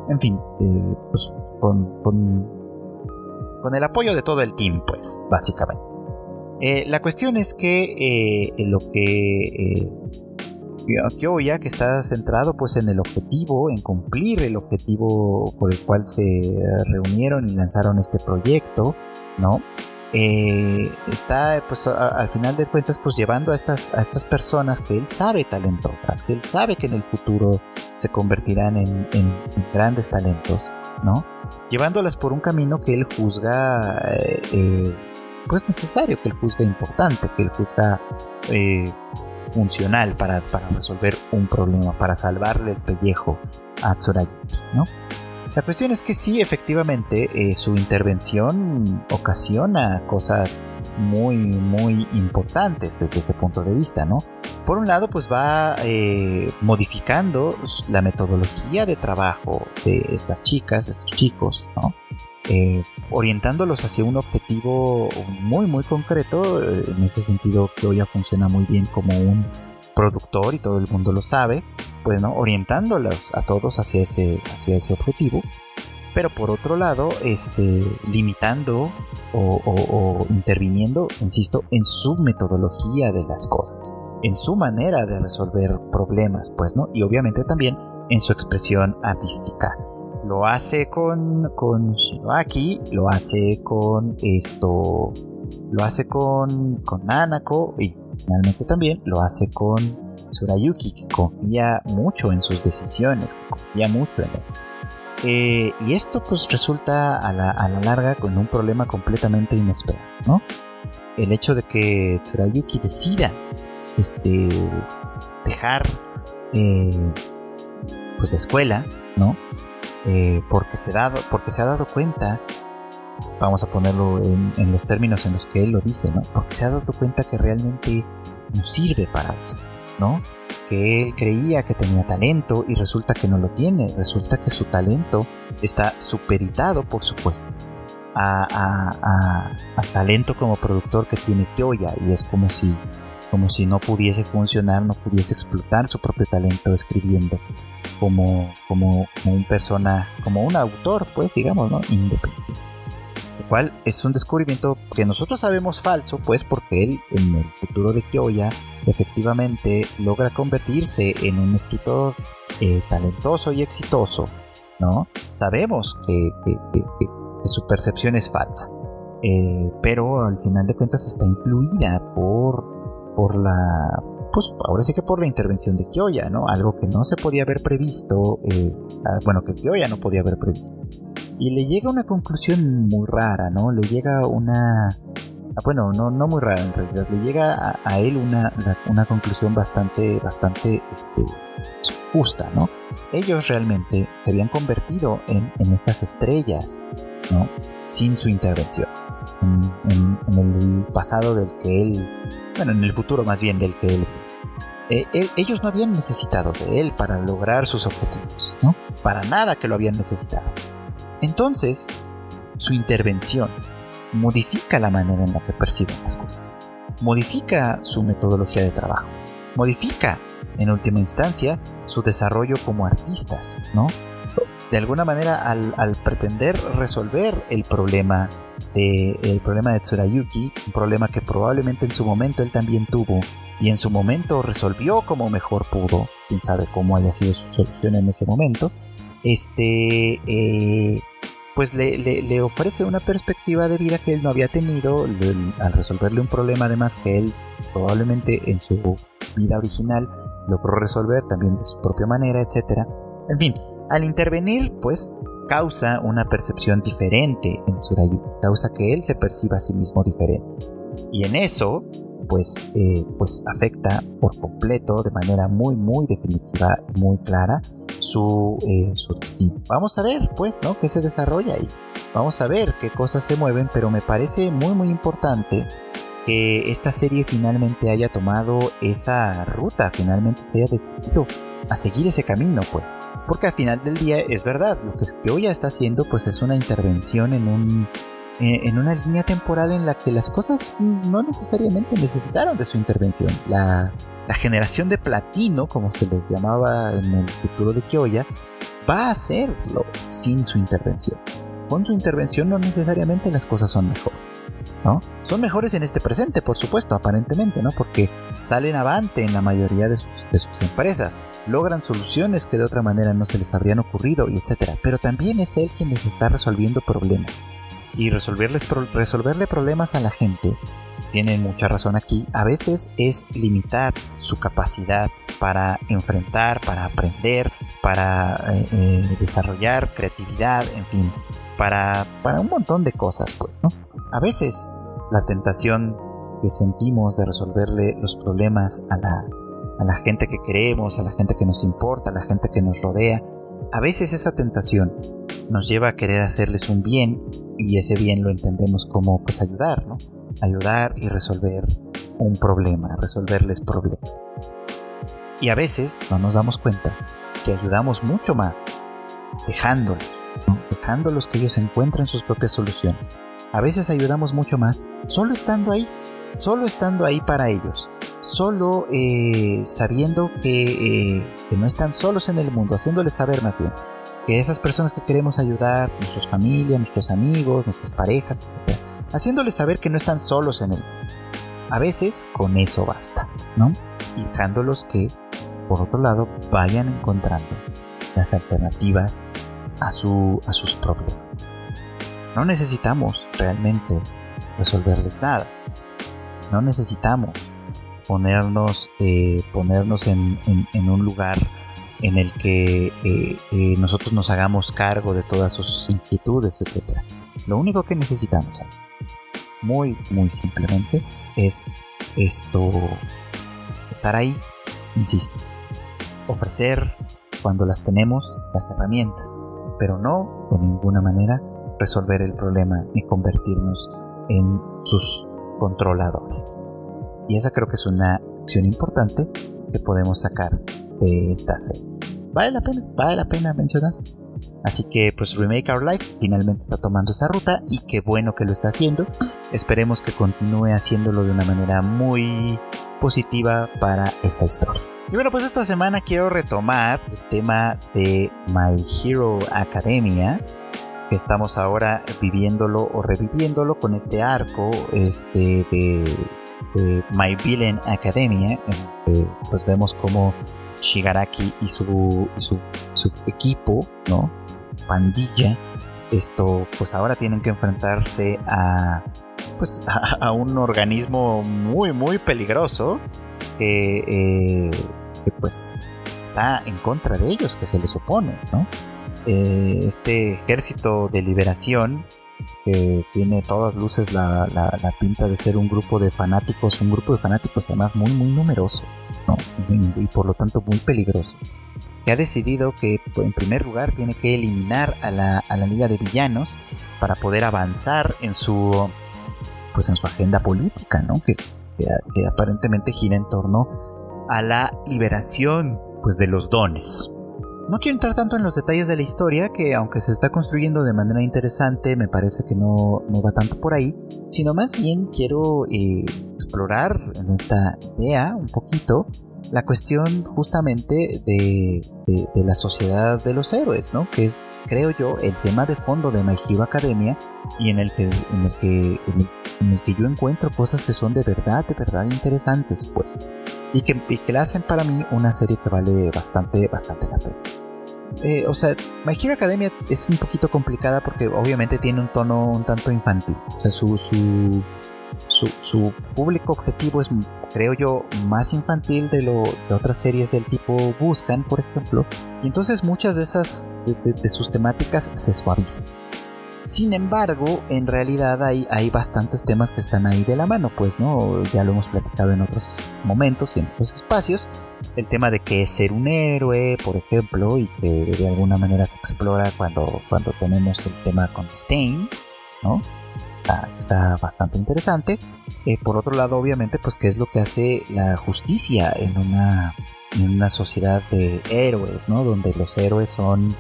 en fin, eh, pues con, con, el apoyo de todo el team, pues, básicamente. Eh, la cuestión es que eh, lo que Kyoya, que está centrado pues en el objetivo, en cumplir el objetivo por el cual se reunieron y lanzaron este proyecto, ¿no? Eh, está pues al final de cuentas pues llevando a estas, a estas personas que él sabe talentosas, que él sabe que en el futuro se convertirán en, grandes talentos, ¿no? Llevándolas por un camino que él juzga eh, eh, pues necesario, que él juzga importante, que él juzga funcional para, para, resolver un problema, para salvarle el pellejo a Tsurayuki, ¿no? La cuestión es que sí, efectivamente, eh, su intervención ocasiona cosas muy, muy importantes desde ese punto de vista, ¿no? Por un lado, pues va eh, modificando la metodología de trabajo de estas chicas, de estos chicos. Eh, orientándolos hacia un objetivo muy, muy concreto. En ese sentido, ya funciona muy bien como un productor y todo el mundo lo sabe, bueno, orientándolos a todos hacia ese, hacia ese objetivo. Pero por otro lado, este, limitando o, interviniendo, insisto, en su metodología de las cosas, en su manera de resolver problemas, pues, ¿no? Y obviamente también en su expresión artística. Lo hace con, con Shinoaki, lo hace con esto, lo hace con, con Nanako y finalmente también lo hace con Tsurayuki, que confía mucho en sus decisiones, que confía mucho en él. Eh, y esto pues resulta a la, larga con un problema completamente inesperado, ¿no? El hecho de que Tsurayuki decida este, dejar eh, pues la escuela, ¿no? Eh, porque, se dado, porque se ha dado cuenta vamos a ponerlo en, los términos en los que él lo dice, ¿no? Porque se ha dado cuenta que realmente no sirve para esto, ¿no? Que él creía que tenía talento y resulta que no lo tiene, resulta que su talento está superitado, por supuesto, a, talento como productor que tiene Kyoya y es como si como si no pudiese funcionar, no pudiese explotar su propio talento escribiendo como, como, un persona, como un autor, pues digamos, ¿no? Independiente. Lo cual es un descubrimiento que nosotros sabemos falso, pues porque él en el futuro de Kyoya efectivamente logra convertirse en un escritor eh, talentoso y exitoso, ¿no? Sabemos que, su percepción es falsa, eh, pero al final de cuentas está influida por, por la pues ahora sí que por la intervención de Kyoya, ¿no? Algo que no se podía haber previsto, eh, ah, bueno, que Kyoya no podía haber previsto. Y le llega una conclusión muy rara, ¿no? Le llega una... Ah, bueno, no, no muy rara en realidad, le llega a, él una, una, conclusión bastante, bastante este, justa, ¿no? Ellos realmente se habían convertido en, en estas estrellas, ¿no? Sin su intervención. En, en, el pasado del que él, bueno, en el futuro más bien del que él eh, ellos no habían necesitado de él para lograr sus objetivos, ¿no? Para nada que lo habían necesitado. Entonces, su intervención modifica la manera en la que perciben las cosas, modifica su metodología de trabajo, modifica, en última instancia, su desarrollo como artistas, ¿no? De alguna manera, al, pretender resolver el problema de, el problema de Tsurayuki, un problema que probablemente en su momento él también tuvo y en su momento resolvió como mejor pudo, quién sabe cómo haya sido su solución en ese momento, este, eh, pues le, ofrece una perspectiva de vida que él no había tenido al resolverle un problema además que él probablemente en su vida original logró resolver también de su propia manera, etc. En fin, al intervenir, pues causa una percepción diferente en Surayuki, causa que él se perciba a sí mismo diferente. Y en eso, pues, eh, pues afecta por completo, de manera muy, muy definitiva, muy clara, su, eh, su destino. Vamos a ver, pues, ¿no? ¿Qué se desarrolla ahí? Vamos a ver qué cosas se mueven, pero me parece muy, muy importante que esta serie finalmente haya tomado esa ruta, finalmente se haya decidido a seguir ese camino, pues. Porque al final del día es verdad, lo que hoy ya está haciendo, pues es una intervención en un eh, en una línea temporal en la que las cosas no necesariamente necesitaron de su intervención. La, generación de platino, como se les llamaba en el futuro de Kyoya, va a hacerlo sin su intervención. Con su intervención no necesariamente las cosas son mejores. ¿No? Son mejores en este presente, por supuesto, aparentemente, ¿no? Porque salen avante en la mayoría de sus, empresas, logran soluciones que de otra manera no se les habrían ocurrido, y etc. Pero también es él quien les está resolviendo problemas y resolverles resolverle problemas a la gente, tienen mucha razón aquí, a veces es limitar su capacidad para enfrentar, para aprender, para eh, eh, desarrollar creatividad, en fin, para, para un montón de cosas, pues, ¿no? A veces la tentación que sentimos de resolverle los problemas a la, a la gente que queremos, a la gente que nos importa, a la gente que nos rodea, a veces esa tentación nos lleva a querer hacerles un bien y ese bien lo entendemos como pues ayudar, ¿no? Ayudar y resolver un problema, resolverles problemas. Y a veces no nos damos cuenta que ayudamos mucho más dejándolos, dejándolos que ellos encuentren sus propias soluciones. A veces ayudamos mucho más solo estando ahí, solo estando ahí para ellos, solo eh, sabiendo que, eh, que no están solos en el mundo, haciéndoles saber más bien que esas personas que queremos ayudar, nuestras familias, nuestros amigos, nuestras parejas, etc., haciéndoles saber que no están solos en él. A veces con eso basta, ¿no? Y dejándolos que, por otro lado, vayan encontrando las alternativas a, su, a sus problemas. No necesitamos realmente resolverles nada. No necesitamos ponernos, eh, ponernos en, un lugar en el que eh, eh, nosotros nos hagamos cargo de todas sus inquietudes, etc. Lo único que necesitamos, muy, muy simplemente, es esto, estar ahí, insisto, ofrecer cuando las tenemos las herramientas, pero no de ninguna manera resolver el problema ni convertirnos en sus controladores. Y esa creo que es una acción importante que podemos sacar de esta serie. Vale la pena, vale la pena mencionar. Así que pues Remake Our Life finalmente está tomando esa ruta y qué bueno que lo está haciendo. Esperemos que continúe haciéndolo de una manera muy positiva para esta historia. Y bueno, pues esta semana quiero retomar el tema de My Hero Academia, estamos ahora viviéndolo o reviviéndolo con este arco este, de, My Villain Academia, que pues vemos como Shigaraki y su, su, equipo, ¿no? Pandilla, esto pues ahora tienen que enfrentarse a pues a, un organismo muy muy peligroso que, eh, que, pues está en contra de ellos, que se les opone, ¿no? Eh, este ejército de liberación que tiene todas luces la, pinta de ser un grupo de fanáticos, un grupo de fanáticos además muy muy numeroso y, por lo tanto muy peligroso, que ha decidido que en primer lugar tiene que eliminar a la, a la liga de villanos para poder avanzar en su pues en su agenda política, ¿no? que, que aparentemente gira en torno a la liberación pues de los dones. No quiero entrar tanto en los detalles de la historia, que aunque se está construyendo de manera interesante, me parece que no, va tanto por ahí, sino más bien quiero eh, explorar en esta idea un poquito la cuestión justamente de, la sociedad de los héroes, ¿no? Que es, creo yo, el tema de fondo de My Hero Academia y en el que, en el que, en el, que yo encuentro cosas que son de verdad, de verdad interesantes, pues. Y que, y que la hacen para mí una serie que vale bastante, bastante la pena. Eh, o sea, My Hero Academia es un poquito complicada porque obviamente tiene un tono un tanto infantil. O sea, su, su su, público objetivo es, creo yo, más infantil de lo que otras series del tipo buscan, por ejemplo, y entonces muchas de esas de, sus temáticas se suavizan. Sin embargo, en realidad hay, hay bastantes temas que están ahí de la mano, pues, ¿no? Ya lo hemos platicado en otros momentos y en otros espacios. El tema de qué es ser un héroe, por ejemplo, y que de alguna manera se explora cuando, cuando tenemos el tema con Stain, ¿no? está, bastante interesante. Eh, por otro lado, obviamente, pues qué es lo que hace la justicia en una, en una sociedad de héroes, ¿no? Donde los héroes son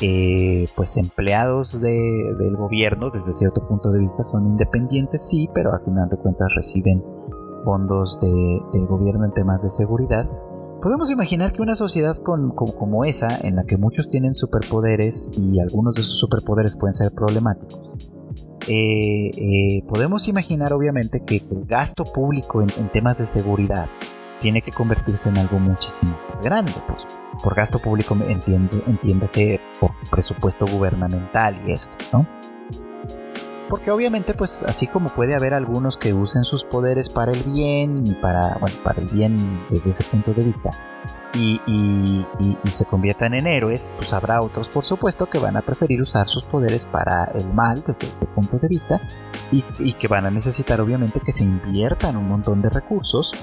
eh, pues empleados del gobierno, desde cierto punto de vista son independientes, sí, pero al final de cuentas reciben fondos del gobierno en temas de seguridad. Podemos imaginar que una sociedad como esa, en la que muchos tienen superpoderes y algunos de sus superpoderes pueden ser problemáticos, eh, eh, podemos imaginar obviamente que, el gasto público en, temas de seguridad tiene que convertirse en algo muchísimo más grande. Pues, por gasto público entiende, entiéndase por presupuesto gubernamental y esto, ¿no? Porque obviamente, pues así como puede haber algunos que usen sus poderes para el bien y para, bueno, para el bien desde ese punto de vista, y, se conviertan en héroes, pues habrá otros, por supuesto, que van a preferir usar sus poderes para el mal desde ese punto de vista y, que van a necesitar, obviamente, que se inviertan un montón de recursos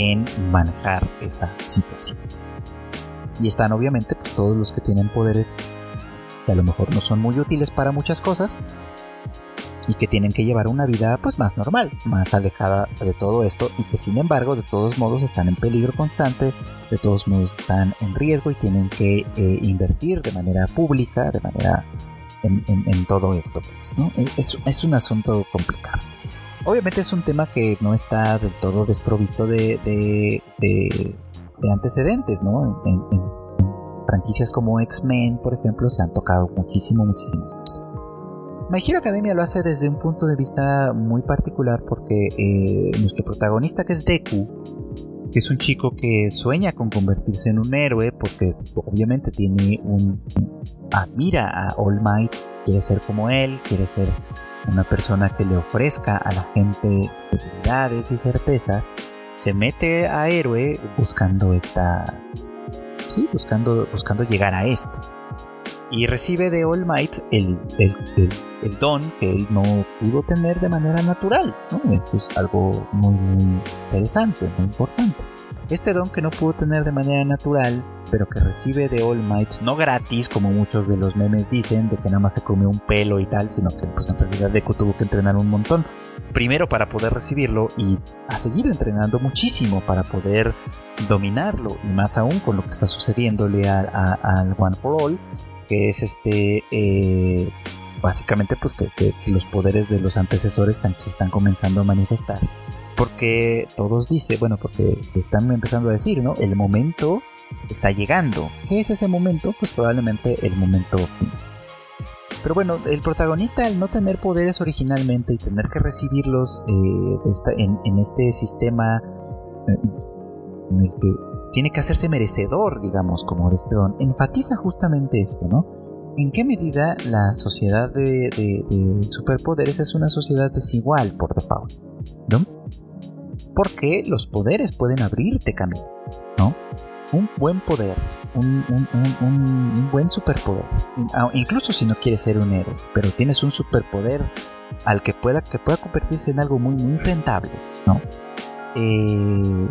en manejar esa situación. Y están, obviamente, pues, todos los que tienen poderes que a lo mejor no son muy útiles para muchas cosas, y que tienen que llevar una vida pues más normal, más alejada de todo esto y que sin embargo de todos modos están en peligro constante, de todos modos están en riesgo y tienen que eh, invertir de manera pública, de manera en, todo esto. Pues, es, es, un asunto complicado. Obviamente es un tema que no está del todo desprovisto de, de, de, antecedentes, ¿no? En, franquicias como X-Men, por ejemplo, se han tocado muchísimo, muchísimo My Hero Academia lo hace desde un punto de vista muy particular porque eh, nuestro protagonista que es Deku, que es un chico que sueña con convertirse en un héroe porque obviamente tiene un... admira a All Might, quiere ser como él, quiere ser una persona que le ofrezca a la gente seguridades y certezas, se mete a héroe buscando esta... Sí, buscando, buscando llegar a esto y recibe de All Might el, don que él no pudo tener de manera natural. Esto es algo muy interesante, muy importante. Este don que no pudo tener de manera natural, pero que recibe de All Might, no gratis, como muchos de los memes dicen, de que nada más se comió un pelo y tal, sino que pues, en realidad Deku tuvo que entrenar un montón. Primero para poder recibirlo y ha seguido entrenando muchísimo para poder dominarlo, y más aún con lo que está sucediéndole al One for All, que es este eh, básicamente pues que, los poderes de los antecesores se están comenzando a manifestar porque todos dicen bueno porque están empezando a decir no el momento está llegando ¿qué es ese momento? pues probablemente el momento fin pero bueno, el protagonista al no tener poderes originalmente y tener que recibirlos eh, en, este sistema eh, en el que tiene que hacerse merecedor, digamos, como de este don, enfatiza justamente esto, ¿no? ¿En qué medida la sociedad de, superpoderes es una sociedad desigual por default? ¿No? Porque los poderes pueden abrirte camino, ¿no? Un buen poder, un, buen superpoder, incluso si no quieres ser un héroe, pero tienes un superpoder al que pueda, que pueda convertirse en algo muy, muy rentable, ¿no? Eh,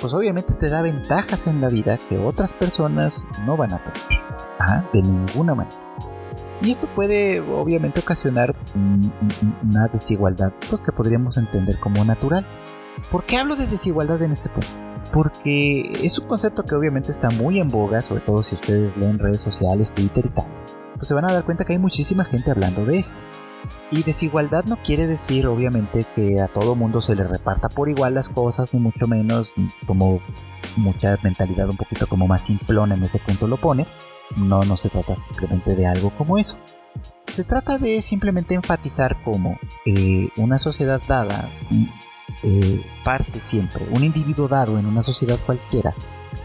pues obviamente te da ventajas en la vida que otras personas no van a tener. de ninguna manera. Y esto puede obviamente ocasionar una desigualdad pues que podríamos entender como natural. ¿Por qué hablo de desigualdad en este punto? Porque es un concepto que obviamente está muy en boga, sobre todo si ustedes leen redes sociales, Twitter y tal. Pues se van a dar cuenta que hay muchísima gente hablando de esto. Y desigualdad no quiere decir, obviamente, que a todo mundo se le reparta por igual las cosas, ni mucho menos, como mucha mentalidad un poquito como más simplona en ese punto lo pone. No, no se trata simplemente de algo como eso. Se trata de simplemente enfatizar cómo eh, una sociedad dada eh, parte siempre, un individuo dado en una sociedad cualquiera,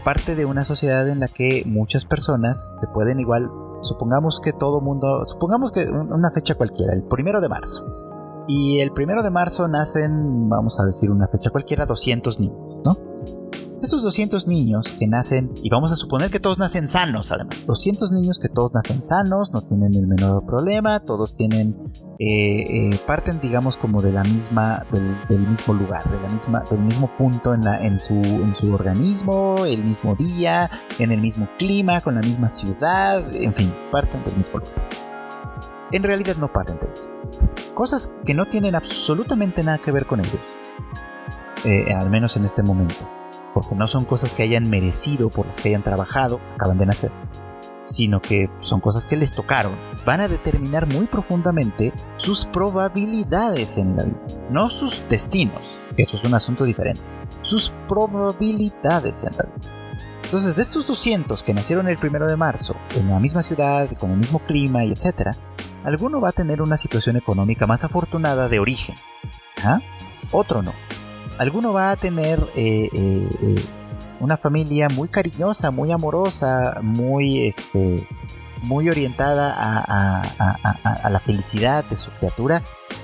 parte de una sociedad en la que muchas personas se pueden igual supongamos que todo mundo, supongamos que una fecha cualquiera, el primero de marzo. Y el primero de marzo nacen, vamos a decir una fecha cualquiera, 200 niños. Esos 200 niños que nacen, y vamos a suponer que todos nacen sanos además, 200 niños que todos nacen sanos, no tienen el menor problema, todos tienen, eh, eh, parten digamos como de la misma, del, mismo lugar, de la misma, del mismo punto en, su, en su organismo, el mismo día, en el mismo clima, con la misma ciudad, en fin, parten del mismo lugar. En realidad no parten de ellos. Cosas que no tienen absolutamente nada que ver con ellos. Eh, al menos en este momento porque no son cosas que hayan merecido, por las que hayan trabajado, acaban de nacer, sino que son cosas que les tocaron, van a determinar muy profundamente sus probabilidades en la vida, no sus destinos, que eso es un asunto diferente, sus probabilidades en la vida. Entonces, de estos 200 que nacieron el primero de marzo, en la misma ciudad, con el mismo clima y etc., alguno va a tener una situación económica más afortunada de origen, ¿ah? otro no alguno va a tener eh, eh, eh, una familia muy cariñosa, muy amorosa, muy, este, muy orientada a, la felicidad de su criatura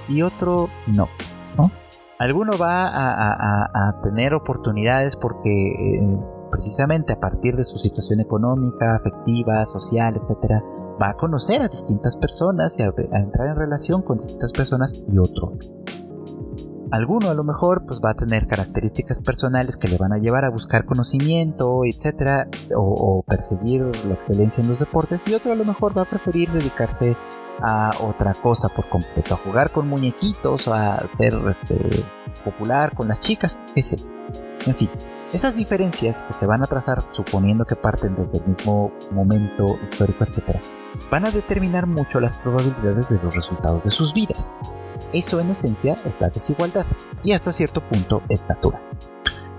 y otro no. Alguno va a, tener oportunidades porque precisamente a partir de su situación económica, afectiva, social, etcétera, va a conocer a distintas personas y a, entrar en relación con distintas personas y otro Alguno a lo mejor pues va a tener características personales que le van a llevar a buscar conocimiento, etcétera, o, perseguir la excelencia en los deportes, y otro a lo mejor va a preferir dedicarse a otra cosa por completo, a jugar con muñequitos, a ser este, popular con las chicas, ese. En fin, esas diferencias que se van a trazar suponiendo que parten desde el mismo momento histórico, etcétera, van a determinar mucho las probabilidades de los resultados de sus vidas. Eso en esencia es la desigualdad y hasta cierto punto es natural.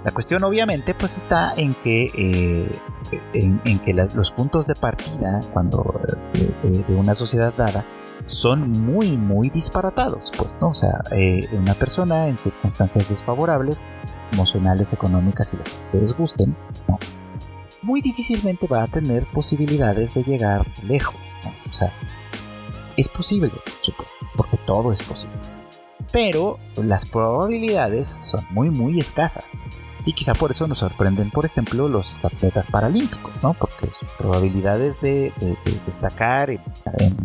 La cuestión obviamente pues está en que, eh, en, que los puntos de partida cuando eh, de, una sociedad dada son muy muy disparatados pues no o sea eh, una persona en circunstancias desfavorables emocionales económicas y las que ustedes gusten muy difícilmente va a tener posibilidades de llegar lejos o sea es posible, por supuesto, todo es posible. Pero las probabilidades son muy, muy escasas. Y quizá por eso nos sorprenden, por ejemplo, los atletas paralímpicos, ¿no? Porque sus probabilidades de, destacar en,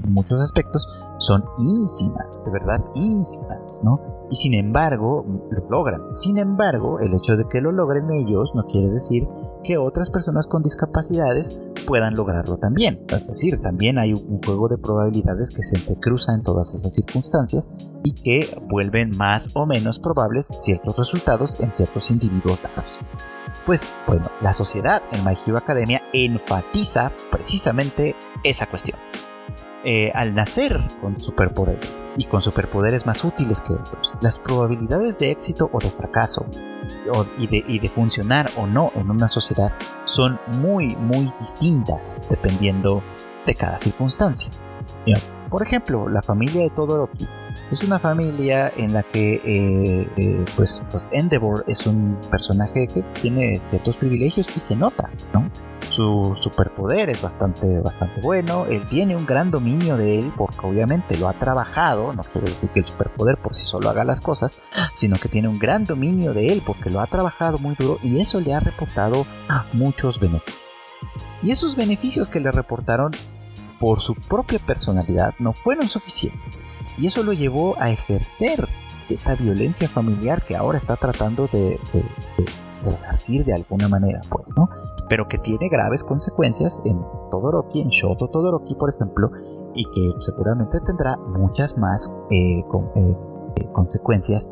muchos aspectos son ínfimas, de verdad ínfimas, ¿no? Y sin embargo, lo logran. Sin embargo, el hecho de que lo logren ellos no quiere decir que otras personas con discapacidades puedan lograrlo también. Es decir, también hay un juego de probabilidades que se entrecruza en todas esas circunstancias y que vuelven más o menos probables ciertos resultados en ciertos individuos dados. Pues bueno, la sociedad en My Hero Academia enfatiza precisamente esa cuestión. Eh, al nacer con superpoderes y con superpoderes más útiles que otros, las probabilidades de éxito o de fracaso y, de, funcionar o no en una sociedad son muy, muy distintas dependiendo de cada circunstancia. Por ejemplo, la familia de Todoroki es una familia en la que eh, eh, pues, pues, Endeavor es un personaje que tiene ciertos privilegios y se nota, ¿no? Su superpoder es bastante, bastante bueno, él tiene un gran dominio de él porque obviamente lo ha trabajado, no quiere decir que el superpoder por sí solo haga las cosas, sino que tiene un gran dominio de él porque lo ha trabajado muy duro y eso le ha reportado muchos beneficios. Y esos beneficios que le reportaron por su propia personalidad no fueron suficientes y eso lo llevó a ejercer esta violencia familiar que ahora está tratando de, de, de alguna manera, pues, ¿no? Pero que tiene graves consecuencias en Todoroki, en Shoto Todoroki, por ejemplo, y que seguramente tendrá muchas más eh, eh, eh, consecuencias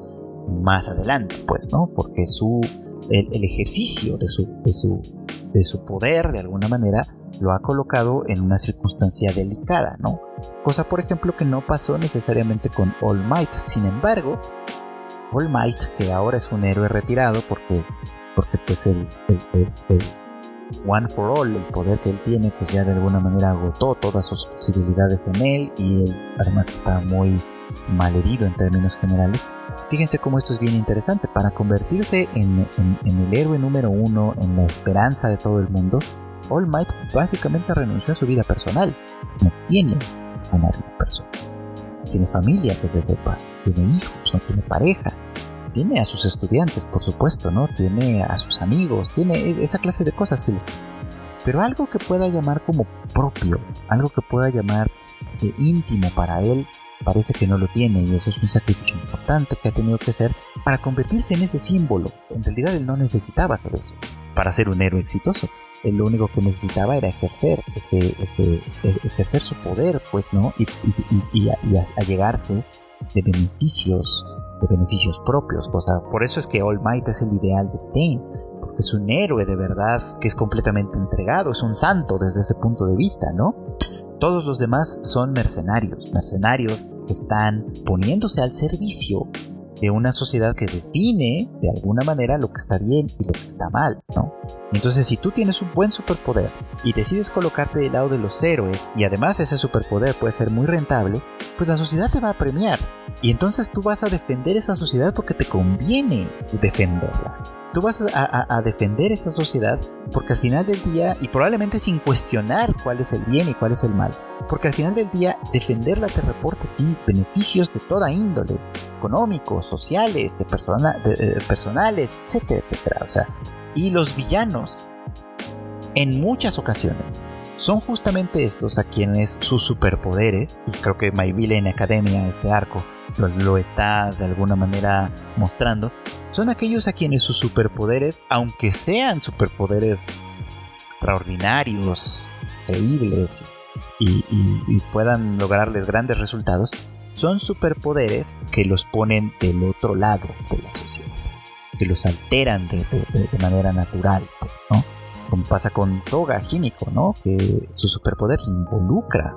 más adelante, pues, ¿no? Porque su, el, el ejercicio de su, de, su, de su poder, de alguna manera, lo ha colocado en una circunstancia delicada, ¿no? Cosa, por ejemplo, que no pasó necesariamente con All Might. Sin embargo, All Might, que ahora es un héroe retirado porque, porque pues el, One for All, el poder que él tiene, pues ya de alguna manera agotó todas sus posibilidades en él y él además está muy malherido en términos generales. Fíjense cómo esto es bien interesante. Para convertirse en, en el héroe número uno, en la esperanza de todo el mundo, All Might básicamente renunció a su vida personal. No tiene una vida personal. Tiene familia que se sepa, tiene hijos, no tiene pareja, tiene a sus estudiantes, por supuesto, ¿no? Tiene a sus amigos, tiene esa clase de cosas, Pero algo que pueda llamar como propio, algo que pueda llamar de íntimo para él, parece que no lo tiene y eso es un sacrificio importante que ha tenido que hacer para convertirse en ese símbolo. En realidad él no necesitaba hacer eso para ser un héroe exitoso él lo único que necesitaba era ejercer ese, ese, ejercer su poder, pues, ¿no? Y, y, a, llegarse de beneficios, de beneficios propios. O sea, por eso es que All Might es el ideal de Stein, porque es un héroe de verdad que es completamente entregado, es un santo desde ese punto de vista, ¿no? Todos los demás son mercenarios, mercenarios que están poniéndose al servicio de una sociedad que define de alguna manera lo que está bien y lo que está mal, ¿no? Entonces, si tú tienes un buen superpoder y decides colocarte del lado de los héroes y además ese superpoder puede ser muy rentable, pues la sociedad te va a premiar. Y entonces tú vas a defender esa sociedad porque te conviene defenderla tú vas a, defender esta sociedad porque al final del día, y probablemente sin cuestionar cuál es el bien y cuál es el mal, porque al final del día defenderla te reporta a ti beneficios de toda índole, económicos, sociales, de, persona, de, personales, etcétera, etcétera. O sea, y los villanos, en muchas ocasiones, son justamente estos a quienes sus superpoderes, y creo que My Villain Academia, este arco, lo está de alguna manera mostrando, son aquellos a quienes sus superpoderes, aunque sean superpoderes extraordinarios, creíbles y, puedan lograrles grandes resultados, son superpoderes que los ponen del otro lado de la sociedad, que los alteran de, manera natural, pues, ¿no? Como pasa con Toga Químico, ¿no? Que su superpoder involucra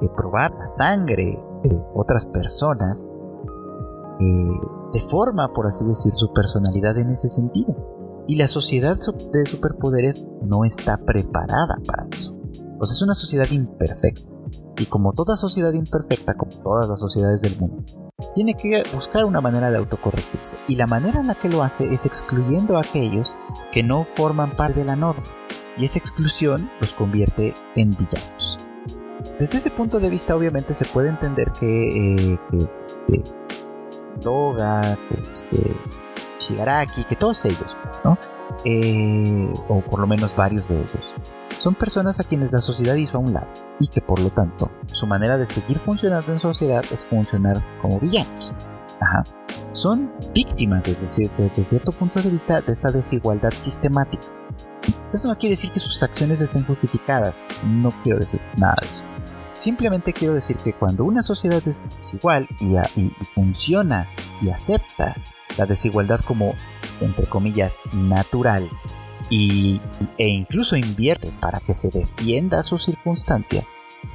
de probar la sangre de otras personas eh, deforma, por así decir, su personalidad en ese sentido. Y la sociedad de superpoderes no está preparada para eso. O es una sociedad imperfecta. Y como toda sociedad imperfecta, como todas las sociedades del mundo, tiene que buscar una manera de autocorregirse. Y la manera en la que lo hace es excluyendo a aquellos que no forman parte de la norma. Y esa exclusión los convierte en villanos. Desde ese punto de vista, obviamente, se puede entender que, eh, que Doga, este, Shigaraki, que todos ellos, ¿no? Eh, o por lo menos varios de ellos, son personas a quienes la sociedad hizo a un lado y que por lo tanto su manera de seguir funcionando en sociedad es funcionar como villanos. Ajá. Son víctimas desde, desde cierto punto de vista de esta desigualdad sistemática. Eso no quiere decir que sus acciones estén justificadas, no quiero decir nada de eso. Simplemente quiero decir que cuando una sociedad es desigual y, funciona y acepta la desigualdad como, entre comillas, natural, y, e incluso invierte para que se defienda su circunstancia,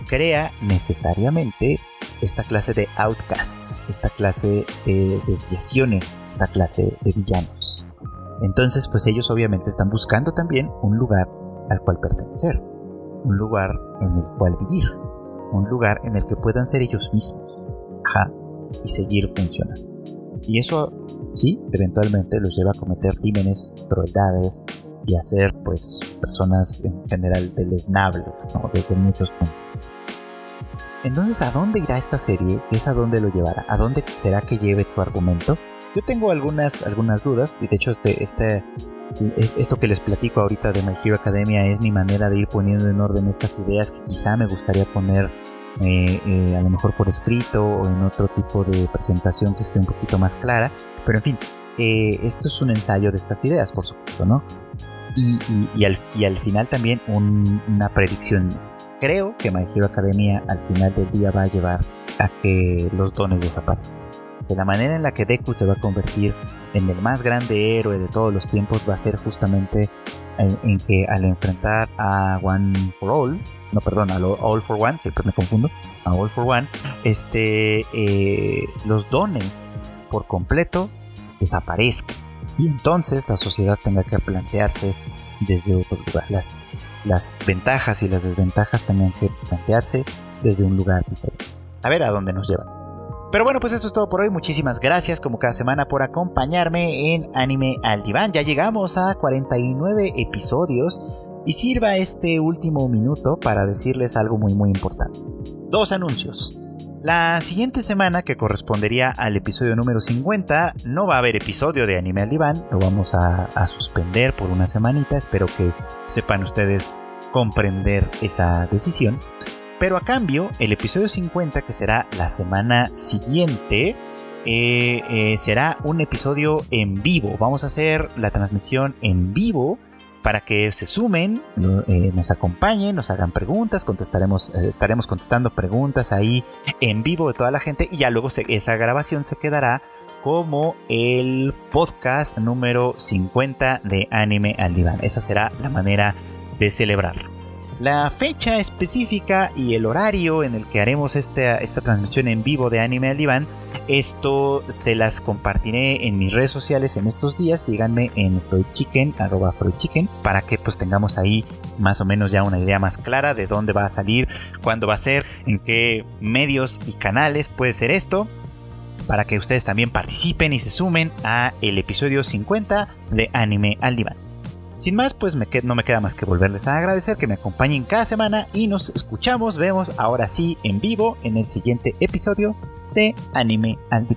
crea necesariamente esta clase de outcasts, esta clase de desviaciones, esta clase de villanos. Entonces, pues ellos obviamente están buscando también un lugar al cual pertenecer, un lugar en el cual vivir, un lugar en el que puedan ser ellos mismos, y seguir funcionando. Y eso, sí, eventualmente los lleva a cometer crímenes, crueldades y a ser, pues, personas en general deleznables, ¿no? Desde muchos puntos. Entonces, ¿a dónde irá esta serie? ¿Qué es a dónde lo llevará? ¿A dónde será que lleve tu argumento? Yo tengo algunas, algunas dudas, y de hecho este, este, esto que les platico ahorita de My Hero Academia es mi manera de ir poniendo en orden estas ideas que quizá me gustaría poner eh, eh, a lo mejor por escrito o en otro tipo de presentación que esté un poquito más clara. Pero en fin, eh, esto es un ensayo de estas ideas, por supuesto, ¿no? Y, al, final también una predicción. Creo que My Hero Academia al final del día va a llevar a que los dones desaparezcan. De la manera en la que Deku se va a convertir en el más grande héroe de todos los tiempos va a ser justamente en, que al enfrentar a One for All, no perdón, a All for One, siempre me confundo, a All for One, este, eh, los dones por completo desaparezcan. Y entonces la sociedad tenga que plantearse desde otro lugar. Las, las ventajas y las desventajas tengan que plantearse desde un lugar diferente. A ver a dónde nos llevan. Pero bueno, pues esto es todo por hoy. Muchísimas gracias como cada semana por acompañarme en Anime al Diván. Ya llegamos a 49 episodios y sirva este último minuto para decirles algo muy muy importante. Dos anuncios. La siguiente semana, que correspondería al episodio número 50, no va a haber episodio de Anime al Diván, lo vamos a, a suspender por una semanita, espero que sepan ustedes comprender esa decisión. Pero a cambio, el episodio 50, que será la semana siguiente, eh, eh, será un episodio en vivo. Vamos a hacer la transmisión en vivo para que se sumen, eh, nos acompañen, nos hagan preguntas, contestaremos, estaremos contestando preguntas ahí en vivo de toda la gente y ya luego esa grabación se quedará como el podcast número 50 de Anime al Diván. Esa será la manera de celebrarlo. La fecha específica y el horario en el que haremos esta, esta transmisión en vivo de Anime al Diván, esto se las compartiré en mis redes sociales en estos días. Síganme en Chicken, arroba Chicken, para que pues tengamos ahí más o menos ya una idea más clara de dónde va a salir, cuándo va a ser, en qué medios y canales puede ser esto para que ustedes también participen y se sumen a el episodio 50 de Anime al Diván. Sin más, pues no me queda más que volverles a agradecer que me acompañen cada semana y nos escuchamos, vemos ahora sí en vivo en el siguiente episodio de Anime and